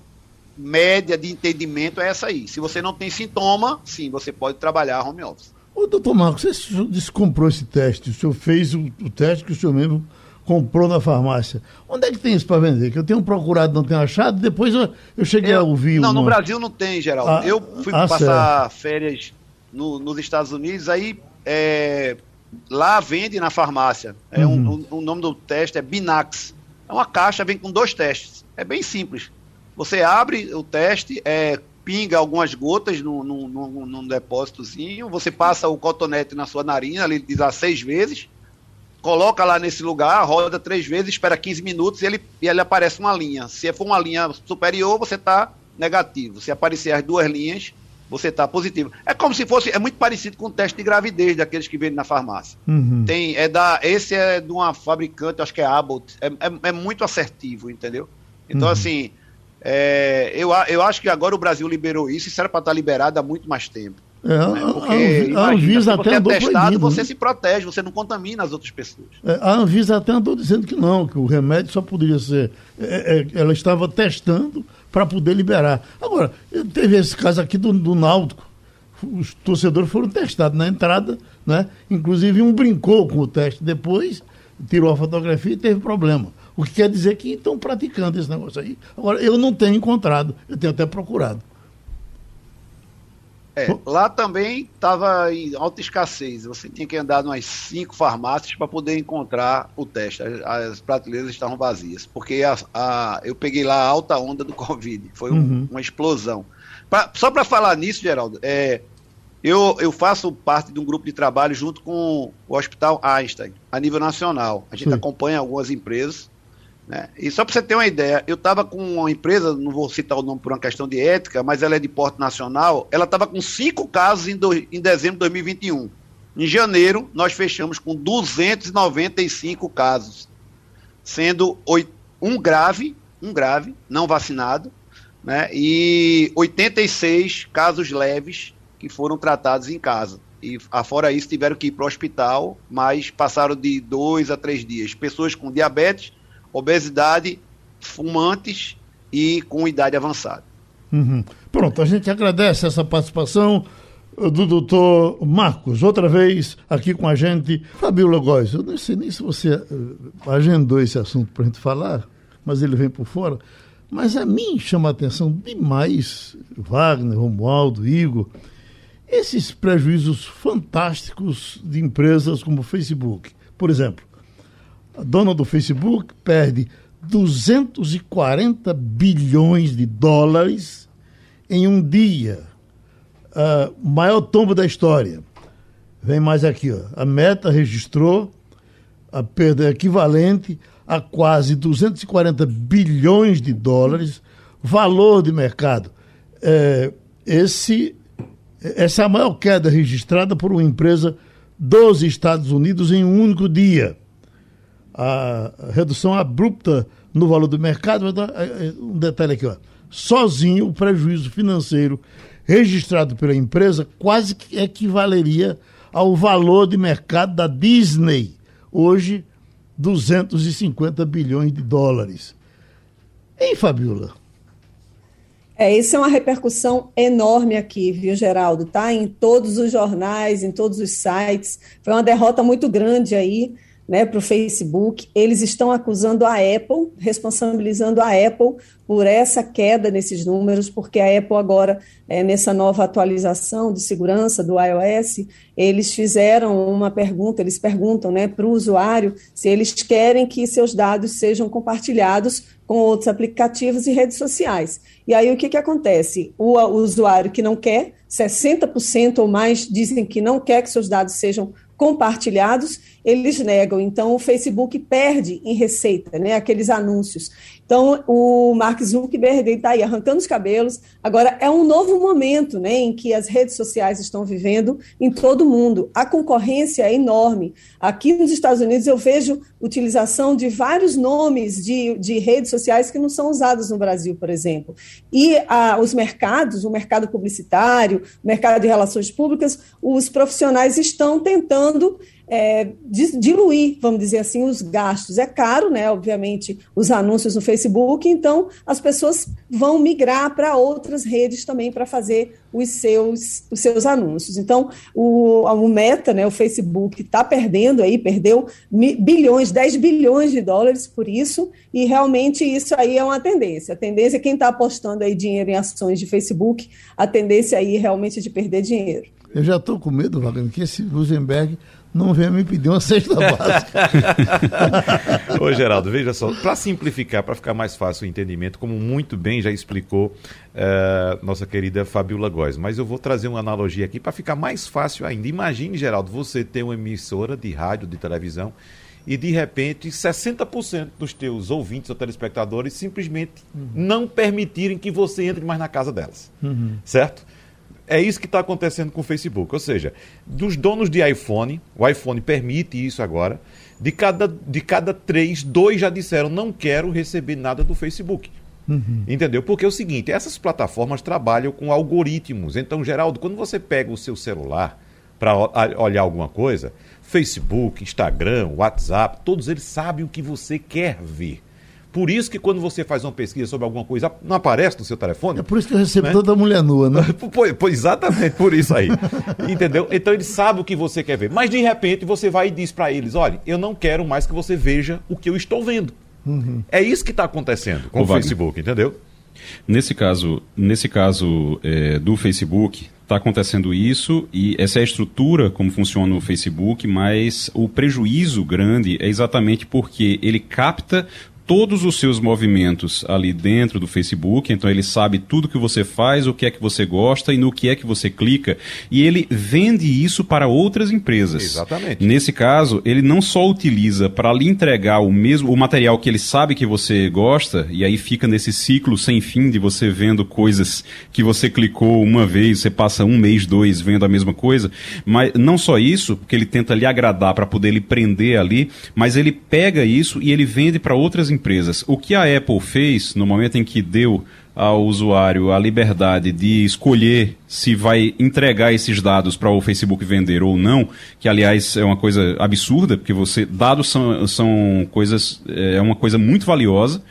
média de entendimento é essa aí. Se você não tem sintoma, sim, você pode trabalhar home office. Ô, doutor Marcos, você disse que comprou esse teste, o senhor fez o, o teste que o senhor mesmo comprou na farmácia. Onde é que tem isso para vender? Que eu tenho procurado, não tenho achado, depois eu, eu cheguei eu, a ouvir. Não, uma... no Brasil não tem, Geraldo. Ah, eu fui ah, passar certo. férias no, nos Estados Unidos, aí é, lá vende na farmácia. É uhum. um, um, o nome do teste é Binax. É uma caixa, vem com dois testes. É bem simples. Você abre o teste, é, pinga algumas gotas num, num, num, num depósitozinho, você passa o cotonete na sua narina, ali diz lá seis vezes, coloca lá nesse lugar, roda três vezes, espera 15 minutos e ele, e ele aparece uma linha. Se for uma linha superior, você está negativo. Se aparecer as duas linhas, você está positivo. É como se fosse, é muito parecido com o teste de gravidez daqueles que vendem na farmácia. Uhum. Tem, é da, esse é de uma fabricante, acho que é Abbott, é, é, é muito assertivo, entendeu? Então, uhum. assim, é, eu, eu acho que agora o Brasil liberou isso, isso era para estar liberado há muito mais tempo. É, né? Porque, a, imagina, a Anvisa até você é testado, proibido, você né? se protege, você não contamina as outras pessoas. É, a Anvisa até andou dizendo que não, que o remédio só poderia ser. É, é ela estava testando para poder liberar. Agora, teve esse caso aqui do, do Náutico. Os torcedores foram testados na entrada, né? Inclusive um brincou com o teste depois, tirou a fotografia e teve problema. O que quer dizer que estão praticando esse negócio aí. Agora, eu não tenho encontrado, eu tenho até procurado. É, lá também estava em alta escassez. Você tinha que andar em umas cinco farmácias para poder encontrar o teste. As, as prateleiras estavam vazias. Porque a, a, eu peguei lá a alta onda do [laughs] Covid. Foi um, uhum. uma explosão. Pra, só para falar nisso, Geraldo, é, eu, eu faço parte de um grupo de trabalho junto com o Hospital Einstein, a nível nacional. A gente Sim. acompanha algumas empresas né? E só para você ter uma ideia, eu estava com uma empresa, não vou citar o nome por uma questão de ética, mas ela é de porte nacional, ela estava com cinco casos em, do, em dezembro de 2021. Em janeiro, nós fechamos com 295 casos, sendo oito, um grave, um grave, não vacinado, né? e 86 casos leves que foram tratados em casa. E afora isso, tiveram que ir para o hospital, mas passaram de dois a três dias. Pessoas com diabetes, obesidade, fumantes e com idade avançada. Uhum. Pronto, a gente agradece essa participação do doutor Marcos, outra vez aqui com a gente. Fabiola Góes, eu não sei nem se você uh, agendou esse assunto para a gente falar, mas ele vem por fora. Mas a mim chama a atenção demais, Wagner, Romualdo, Igor, esses prejuízos fantásticos de empresas como o Facebook. Por exemplo, dona do Facebook perde 240 bilhões de dólares em um dia. Uh, maior tombo da história. Vem mais aqui, ó. A Meta registrou a perda equivalente a quase 240 bilhões de dólares, valor de mercado. É, esse, essa é a maior queda registrada por uma empresa dos Estados Unidos em um único dia a redução abrupta no valor do mercado. É, é, um detalhe aqui, ó. Sozinho, o prejuízo financeiro registrado pela empresa quase que equivaleria ao valor de mercado da Disney, hoje 250 bilhões de dólares. Hein, Fabiola? É, isso é uma repercussão enorme aqui, viu, Geraldo? Tá em todos os jornais, em todos os sites. Foi uma derrota muito grande aí né, para o Facebook. Eles estão acusando a Apple, responsabilizando a Apple por essa queda nesses números, porque a Apple agora, é, nessa nova atualização de segurança do iOS, eles fizeram uma pergunta, eles perguntam né, para o usuário se eles querem que seus dados sejam compartilhados com outros aplicativos e redes sociais. E aí o que, que acontece? O, o usuário que não quer, 60% ou mais dizem que não quer que seus dados sejam compartilhados, eles negam. Então, o Facebook perde em receita, né, aqueles anúncios. Então, o Mark Zuckerberg está aí arrancando os cabelos. Agora, é um novo momento né, em que as redes sociais estão vivendo em todo o mundo. A concorrência é enorme. Aqui nos Estados Unidos, eu vejo utilização de vários nomes de, de redes sociais que não são usados no Brasil, por exemplo. E a, os mercados, o mercado publicitário, o mercado de relações públicas, os profissionais estão tentando é, diluir, vamos dizer assim, os gastos. É caro, né? Obviamente, os anúncios no Facebook, então as pessoas vão migrar para outras redes também para fazer os seus, os seus anúncios. Então, o, o Meta, né, o Facebook, está perdendo aí, perdeu bilhões, 10 bilhões de dólares por isso, e realmente isso aí é uma tendência. A tendência, quem está apostando aí dinheiro em ações de Facebook, a tendência aí realmente é de perder dinheiro. Eu já estou com medo, Wagner, que esse Rosenberg não venha me pedir uma cesta [laughs] básica. [laughs] Ô, Geraldo, veja só, para simplificar, para ficar mais fácil o entendimento, como muito bem já explicou uh, nossa querida Fabiola Góes, mas eu vou trazer uma analogia aqui para ficar mais fácil ainda. Imagine, Geraldo, você ter uma emissora de rádio, de televisão, e de repente 60% dos teus ouvintes ou telespectadores simplesmente uhum. não permitirem que você entre mais na casa delas. Uhum. Certo? É isso que está acontecendo com o Facebook. Ou seja, dos donos de iPhone, o iPhone permite isso agora. De cada, de cada três, dois já disseram: não quero receber nada do Facebook. Uhum. Entendeu? Porque é o seguinte: essas plataformas trabalham com algoritmos. Então, Geraldo, quando você pega o seu celular para olhar alguma coisa, Facebook, Instagram, WhatsApp, todos eles sabem o que você quer ver. Por isso que quando você faz uma pesquisa sobre alguma coisa, não aparece no seu telefone. É por isso que eu recebo Né? toda mulher nua, né? [laughs] Pois, pois exatamente por isso aí. Entendeu? Então ele sabe o que você quer ver. Mas de repente você vai e diz para eles: olha, eu não quero mais que você veja o que eu estou vendo. É isso que está acontecendo com o Wagner. Facebook, entendeu? Nesse caso, nesse caso é, do Facebook, está acontecendo isso e essa é a estrutura como funciona o Facebook, mas o prejuízo grande é exatamente porque ele capta todos os seus movimentos ali dentro do Facebook, então ele sabe tudo que você faz, o que é que você gosta e no que é que você clica, e ele vende isso para outras empresas. Exatamente. Nesse caso, ele não só utiliza para lhe entregar o mesmo o material que ele sabe que você gosta, e aí fica nesse ciclo sem fim de você vendo coisas que você clicou uma vez, você passa um mês, dois vendo a mesma coisa, mas não só isso, porque ele tenta lhe agradar para poder lhe prender ali, mas ele pega isso e ele vende para outras empresas. O que a Apple fez no momento em que deu ao usuário a liberdade de escolher se vai entregar esses dados para o Facebook vender ou não, que aliás é uma coisa absurda, porque você dados são, são coisas é uma coisa muito valiosa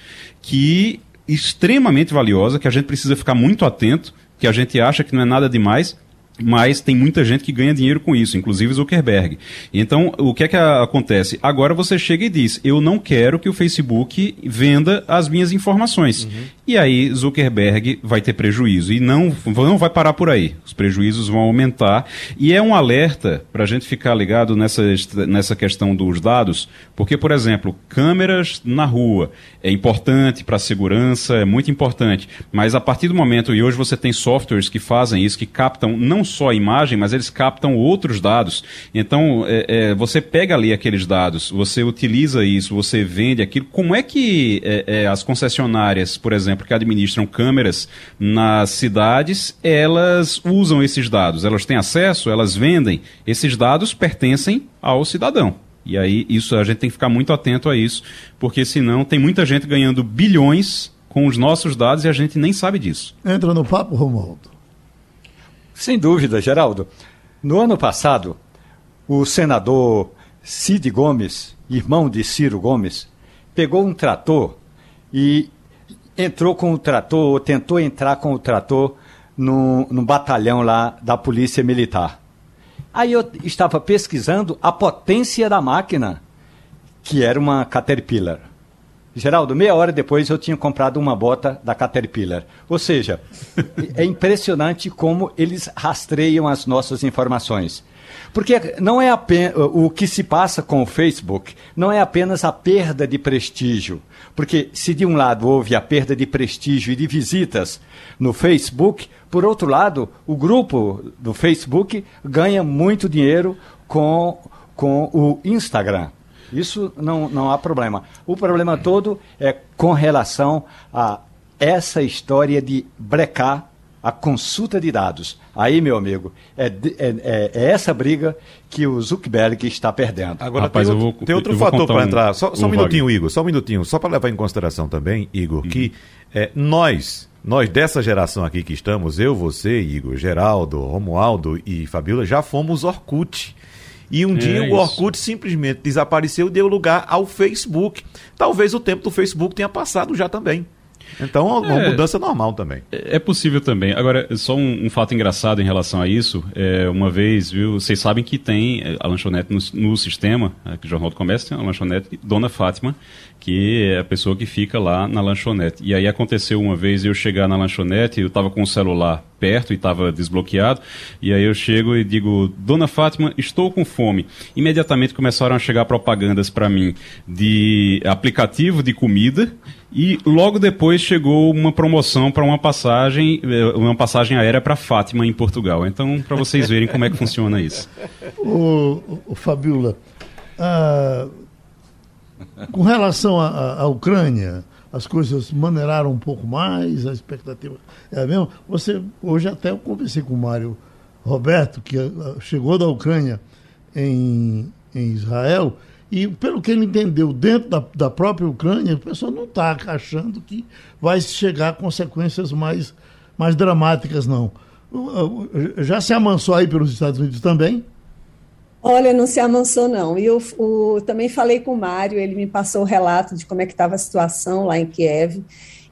que extremamente valiosa, que a gente precisa ficar muito atento, que a gente acha que não é nada demais, mas tem muita gente que ganha dinheiro com isso, inclusive Zuckerberg. Então, o que é que a- acontece? Agora você chega e diz: eu não quero que o Facebook venda as minhas informações. E aí Zuckerberg vai ter prejuízo. E não, não vai parar por aí. Os prejuízos vão aumentar. E é um alerta para a gente ficar ligado nessa, nessa questão dos dados, porque, por exemplo, câmeras na rua é importante para a segurança, é muito importante. Mas a partir do momento, e hoje você tem softwares que fazem isso, que captam não só a imagem, mas eles captam outros dados. Então, é, é, você pega ali aqueles dados, você utiliza isso, você vende aquilo. Como é que é, é, as concessionárias, por exemplo, que administram câmeras nas cidades, elas usam esses dados? Elas têm acesso, elas vendem. Esses dados pertencem ao cidadão. E aí, isso a gente tem que ficar muito atento a isso, porque senão tem muita gente ganhando bilhões com os nossos dados e a gente nem sabe disso. Entra no papo, Romualdo. Sem dúvida, Geraldo. No ano passado, o senador Cid Gomes, irmão de Ciro Gomes, pegou um trator e entrou com o trator, ou tentou entrar com o trator no, no batalhão lá da Polícia Militar. Aí eu estava pesquisando a potência da máquina, que era uma Caterpillar. Geraldo, meia hora depois eu tinha comprado uma bota da Caterpillar. Ou seja, é impressionante como eles rastreiam as nossas informações. Porque não é apenas, o que se passa com o Facebook não é apenas a perda de prestígio. Porque se de um lado houve a perda de prestígio e de visitas no Facebook, por outro lado, o grupo do Facebook ganha muito dinheiro com, com o Instagram. Isso não, não há problema. O problema todo é com relação a essa história de brecar a consulta de dados. Aí, meu amigo, é, é, é- é essa briga que o Zuckerberg está perdendo. Agora Rapaz, tem eu outro, vou- tem outro fator para um- entrar. Só, só um o minutinho, Wagner. Igor. Só um minutinho. Só para levar em consideração também, Igor, que é, nós, nós dessa geração aqui que estamos, eu, você, Igor, Geraldo, Romualdo e Fabiola, já fomos Orkut. E um É dia o isso. Orkut simplesmente desapareceu e deu lugar ao Facebook. Talvez o tempo do Facebook tenha passado já também. Então, é uma É. mudança normal também. É possível também. Agora, só um, um fato engraçado em relação a isso. É, uma vez, viu, vocês sabem que tem é, a lanchonete no, no sistema, aqui no Jornal do Comércio tem uma lanchonete Dona Fátima, que é a pessoa que fica lá na lanchonete. E aí aconteceu uma vez eu chegar na lanchonete, eu estava com o celular perto e estava desbloqueado, e aí eu chego e digo, Dona Fátima, estou com fome. Imediatamente começaram a chegar propagandas para mim de aplicativo de comida, e logo depois chegou uma promoção para uma passagem, eh, uma passagem aérea para Fátima em Portugal. Então, para vocês verem como é que funciona isso. [laughs] O, o, Fabiola, ah, com relação à- Ucrânia, as coisas maneiraram um pouco mais, a expectativa é a mesma. Você, hoje até eu conversei com o Mário Roberto, que ah, chegou da Ucrânia em, em Israel, e pelo que ele entendeu, dentro da, da própria Ucrânia, o pessoal não está achando que vai chegar a consequências mais, mais dramáticas, não. Já se amansou aí pelos Estados Unidos também? Olha, não se amansou, não. E eu o, também falei com o Mário, ele me passou o relato de como é que estava a situação lá em Kiev.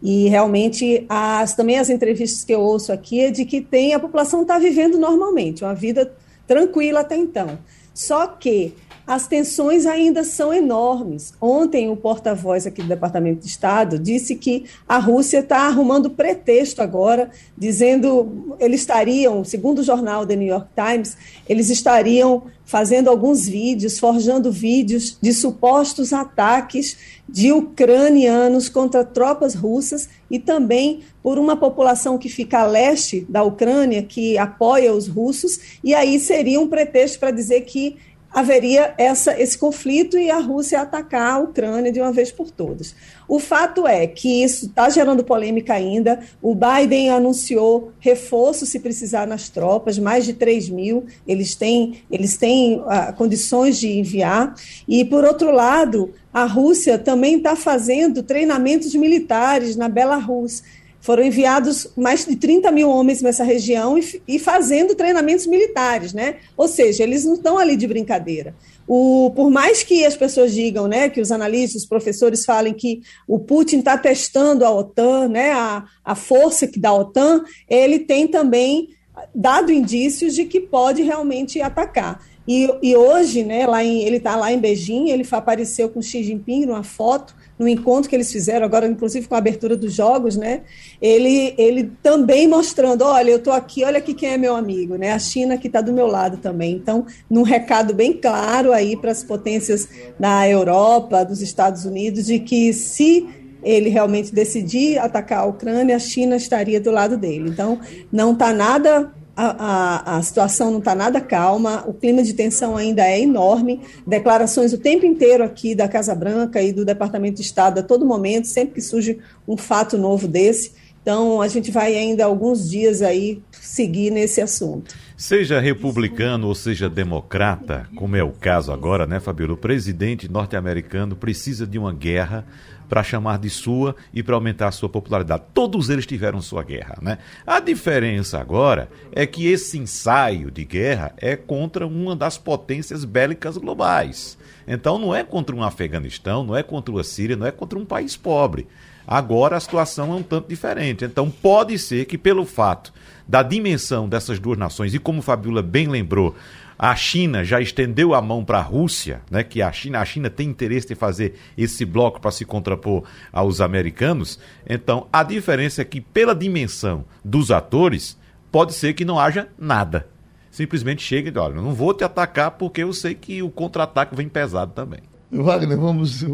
E realmente, as, também as entrevistas que eu ouço aqui é de que tem a população está vivendo normalmente, uma vida tranquila até então. Só que as tensões ainda são enormes. Ontem, o porta-voz aqui do Departamento de Estado disse que a Rússia está arrumando pretexto agora, dizendo eles estariam, segundo o jornal The New York Times, eles estariam fazendo alguns vídeos, forjando vídeos de supostos ataques de ucranianos contra tropas russas e também por uma população que fica a leste da Ucrânia, que apoia os russos, e aí seria um pretexto para dizer que haveria essa, esse conflito e a Rússia atacar a Ucrânia de uma vez por todas. O fato é que isso está gerando polêmica ainda. O Biden anunciou reforço, se precisar, nas tropas, mais de 3 mil. Eles têm, eles têm uh, condições de enviar. E, por outro lado, a Rússia também está fazendo treinamentos militares na Belarus foram enviados mais de 30 mil homens nessa região e, e, fazendo treinamentos militares, né? Ou seja, eles não estão ali de brincadeira. O, por mais que as pessoas digam, né, que os analistas, os professores falem que o Putin está testando a OTAN, né, a, a força que da OTAN, ele tem também dado indícios de que pode realmente atacar. E, e hoje, né, lá em, ele está lá em Beijing, ele apareceu com Xi Jinping numa foto, no encontro que eles fizeram agora, inclusive com a abertura dos jogos, né? Ele, ele também mostrando, olha, eu estou aqui, olha aqui quem é meu amigo, né? A China que está do meu lado também. Então, num recado bem claro aí para as potências da Europa, dos Estados Unidos, de que se ele realmente decidir atacar a Ucrânia, a China estaria do lado dele. Então, não está nada a, a, a, situação não está nada calma, o clima de tensão ainda é enorme, declarações o tempo inteiro aqui da Casa Branca e do Departamento de Estado a todo momento, sempre que surge um fato novo desse. Então, a gente vai ainda alguns dias aí seguir nesse assunto. Seja republicano ou seja democrata, como é o caso agora, né, Fabiola? O presidente norte-americano precisa de uma guerra para chamar de sua e para aumentar a sua popularidade. Todos eles tiveram sua guerra, né? A diferença agora é que esse ensaio de guerra é contra uma das potências bélicas globais. Então não é contra um Afeganistão, não é contra a Síria, não é contra um país pobre. Agora a situação é um tanto diferente. Então pode ser que pelo fato da dimensão dessas duas nações e como Fabiola bem lembrou, a China já estendeu a mão para a Rússia, né, que a China, a China tem interesse em fazer esse bloco para se contrapor aos americanos. Então, a diferença é que, pela dimensão dos atores, pode ser que não haja nada. Simplesmente chega e diz: olha, não vou te atacar porque eu sei que o contra-ataque vem pesado também. Wagner, vamos. Eh,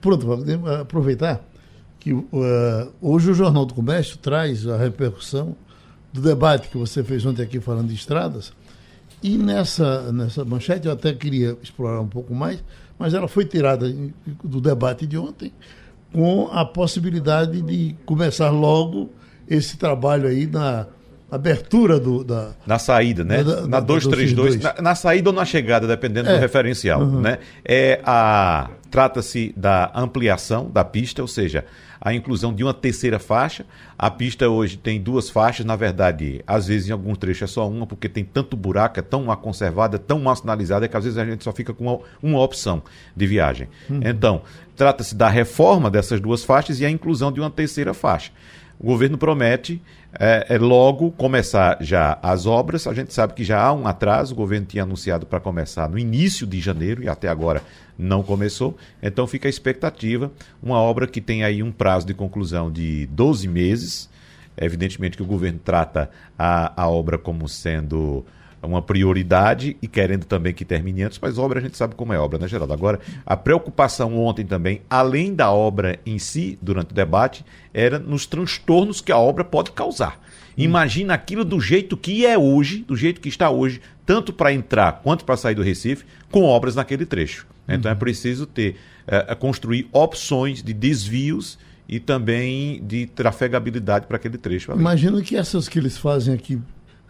pronto, Wagner, aproveitar que uh, hoje o Jornal do Comércio traz a repercussão do debate que você fez ontem aqui falando de estradas e nessa, nessa manchete eu até queria explorar um pouco mais, mas ela foi tirada do debate de ontem com a possibilidade de começar logo esse trabalho aí na abertura do da na saída, né? Da, na 232, na, na saída ou na chegada, dependendo é. do referencial, uhum. né? É a trata-se da ampliação da pista, ou seja, a inclusão de uma terceira faixa. A pista hoje tem duas faixas, na verdade, às vezes em alguns trechos é só uma, porque tem tanto buraco, é tão mal conservada, é tão mal sinalizada, que às vezes a gente só fica com uma, uma opção de viagem. Uhum. Então, trata-se da reforma dessas duas faixas e a inclusão de uma terceira faixa. O governo promete é, é, logo começar já as obras. A gente sabe que já há um atraso, o governo tinha anunciado para começar no início de janeiro e até agora não começou. Então fica a expectativa, uma obra que tem aí um prazo de conclusão de 12 meses. Evidentemente que o governo trata a, a obra como sendo uma prioridade e querendo também que termine antes, mas obra a gente sabe como é obra, né, Geraldo? Agora, a preocupação ontem também, além da obra em si, durante o debate, era nos transtornos que a obra pode causar. Imagina aquilo do jeito que é hoje, do jeito que está hoje, tanto para entrar quanto para sair do Recife, com obras naquele trecho. Então é preciso ter, é, construir opções de desvios e também de trafegabilidade para aquele trecho. Ali. Imagina que essas que eles fazem aqui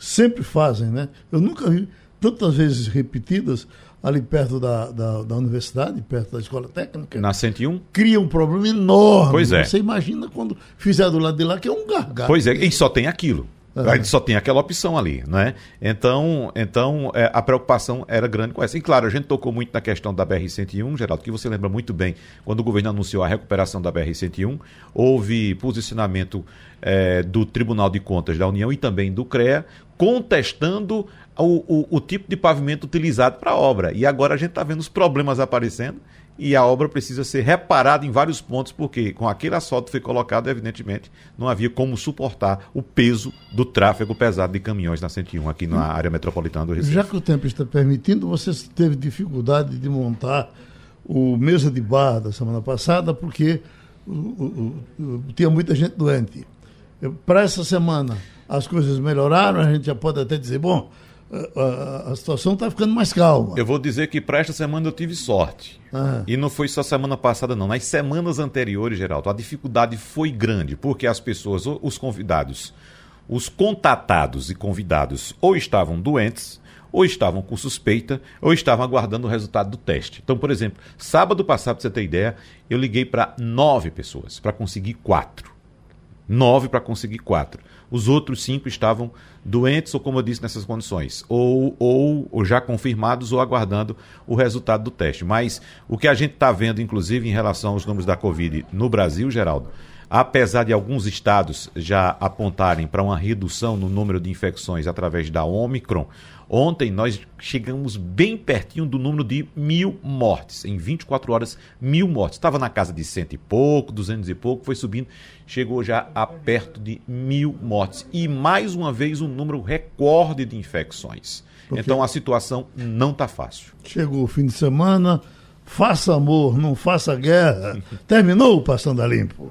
sempre fazem, né? Eu nunca vi tantas vezes repetidas ali perto da, da, da, universidade, perto da escola técnica. Na 101? Cria um problema enorme. Pois é. Você imagina quando fizer do lado de lá, que é um gargalo. Pois é, e só tem aquilo. A gente só tem aquela opção ali, né? Então, então é, a preocupação era grande com essa. E claro, a gente tocou muito na questão da BR-101, Geraldo, que você lembra muito bem, quando o governo anunciou a recuperação da BR-101, houve posicionamento é, do Tribunal de Contas da União e também do CREA, contestando o, o, o tipo de pavimento utilizado para a obra. E agora a gente está vendo os problemas aparecendo e a obra precisa ser reparada em vários pontos, porque com aquele asfalto que foi colocado, evidentemente, não havia como suportar o peso do tráfego pesado de caminhões na 101 aqui na área metropolitana do Recife. Já que o tempo está permitindo, você teve dificuldade de montar o mesa de bar da semana passada, porque o, o, o, tinha muita gente doente. Para essa semana, as coisas melhoraram, a gente já pode até dizer, bom, a, a, situação está ficando mais calma. Eu vou dizer que para esta semana eu tive sorte. Ah. E não foi só semana passada, não. Nas semanas anteriores, Geraldo, a dificuldade foi grande, porque as pessoas, os convidados, os contatados e convidados, ou estavam doentes, ou estavam com suspeita, ou estavam aguardando o resultado do teste. Então, por exemplo, sábado passado, para você ter ideia, eu liguei para nove pessoas para conseguir quatro. Nove para conseguir quatro. Os outros cinco estavam doentes, ou como eu disse, nessas condições, ou, ou, ou já confirmados ou aguardando o resultado do teste. Mas o que a gente está vendo, inclusive, em relação aos números da Covid no Brasil, Geraldo, apesar de alguns estados já apontarem para uma redução no número de infecções através da Omicron, ontem nós chegamos bem pertinho do número de mil mortes. Em 24 horas, mil mortes. Estava na casa de cento e pouco, duzentos e pouco, foi subindo, chegou já a perto de mil mortes. E mais uma vez um número recorde de infecções. Porque então a situação não está fácil. Chegou o fim de semana, faça amor, não faça guerra. Terminou o Passando a Limpo.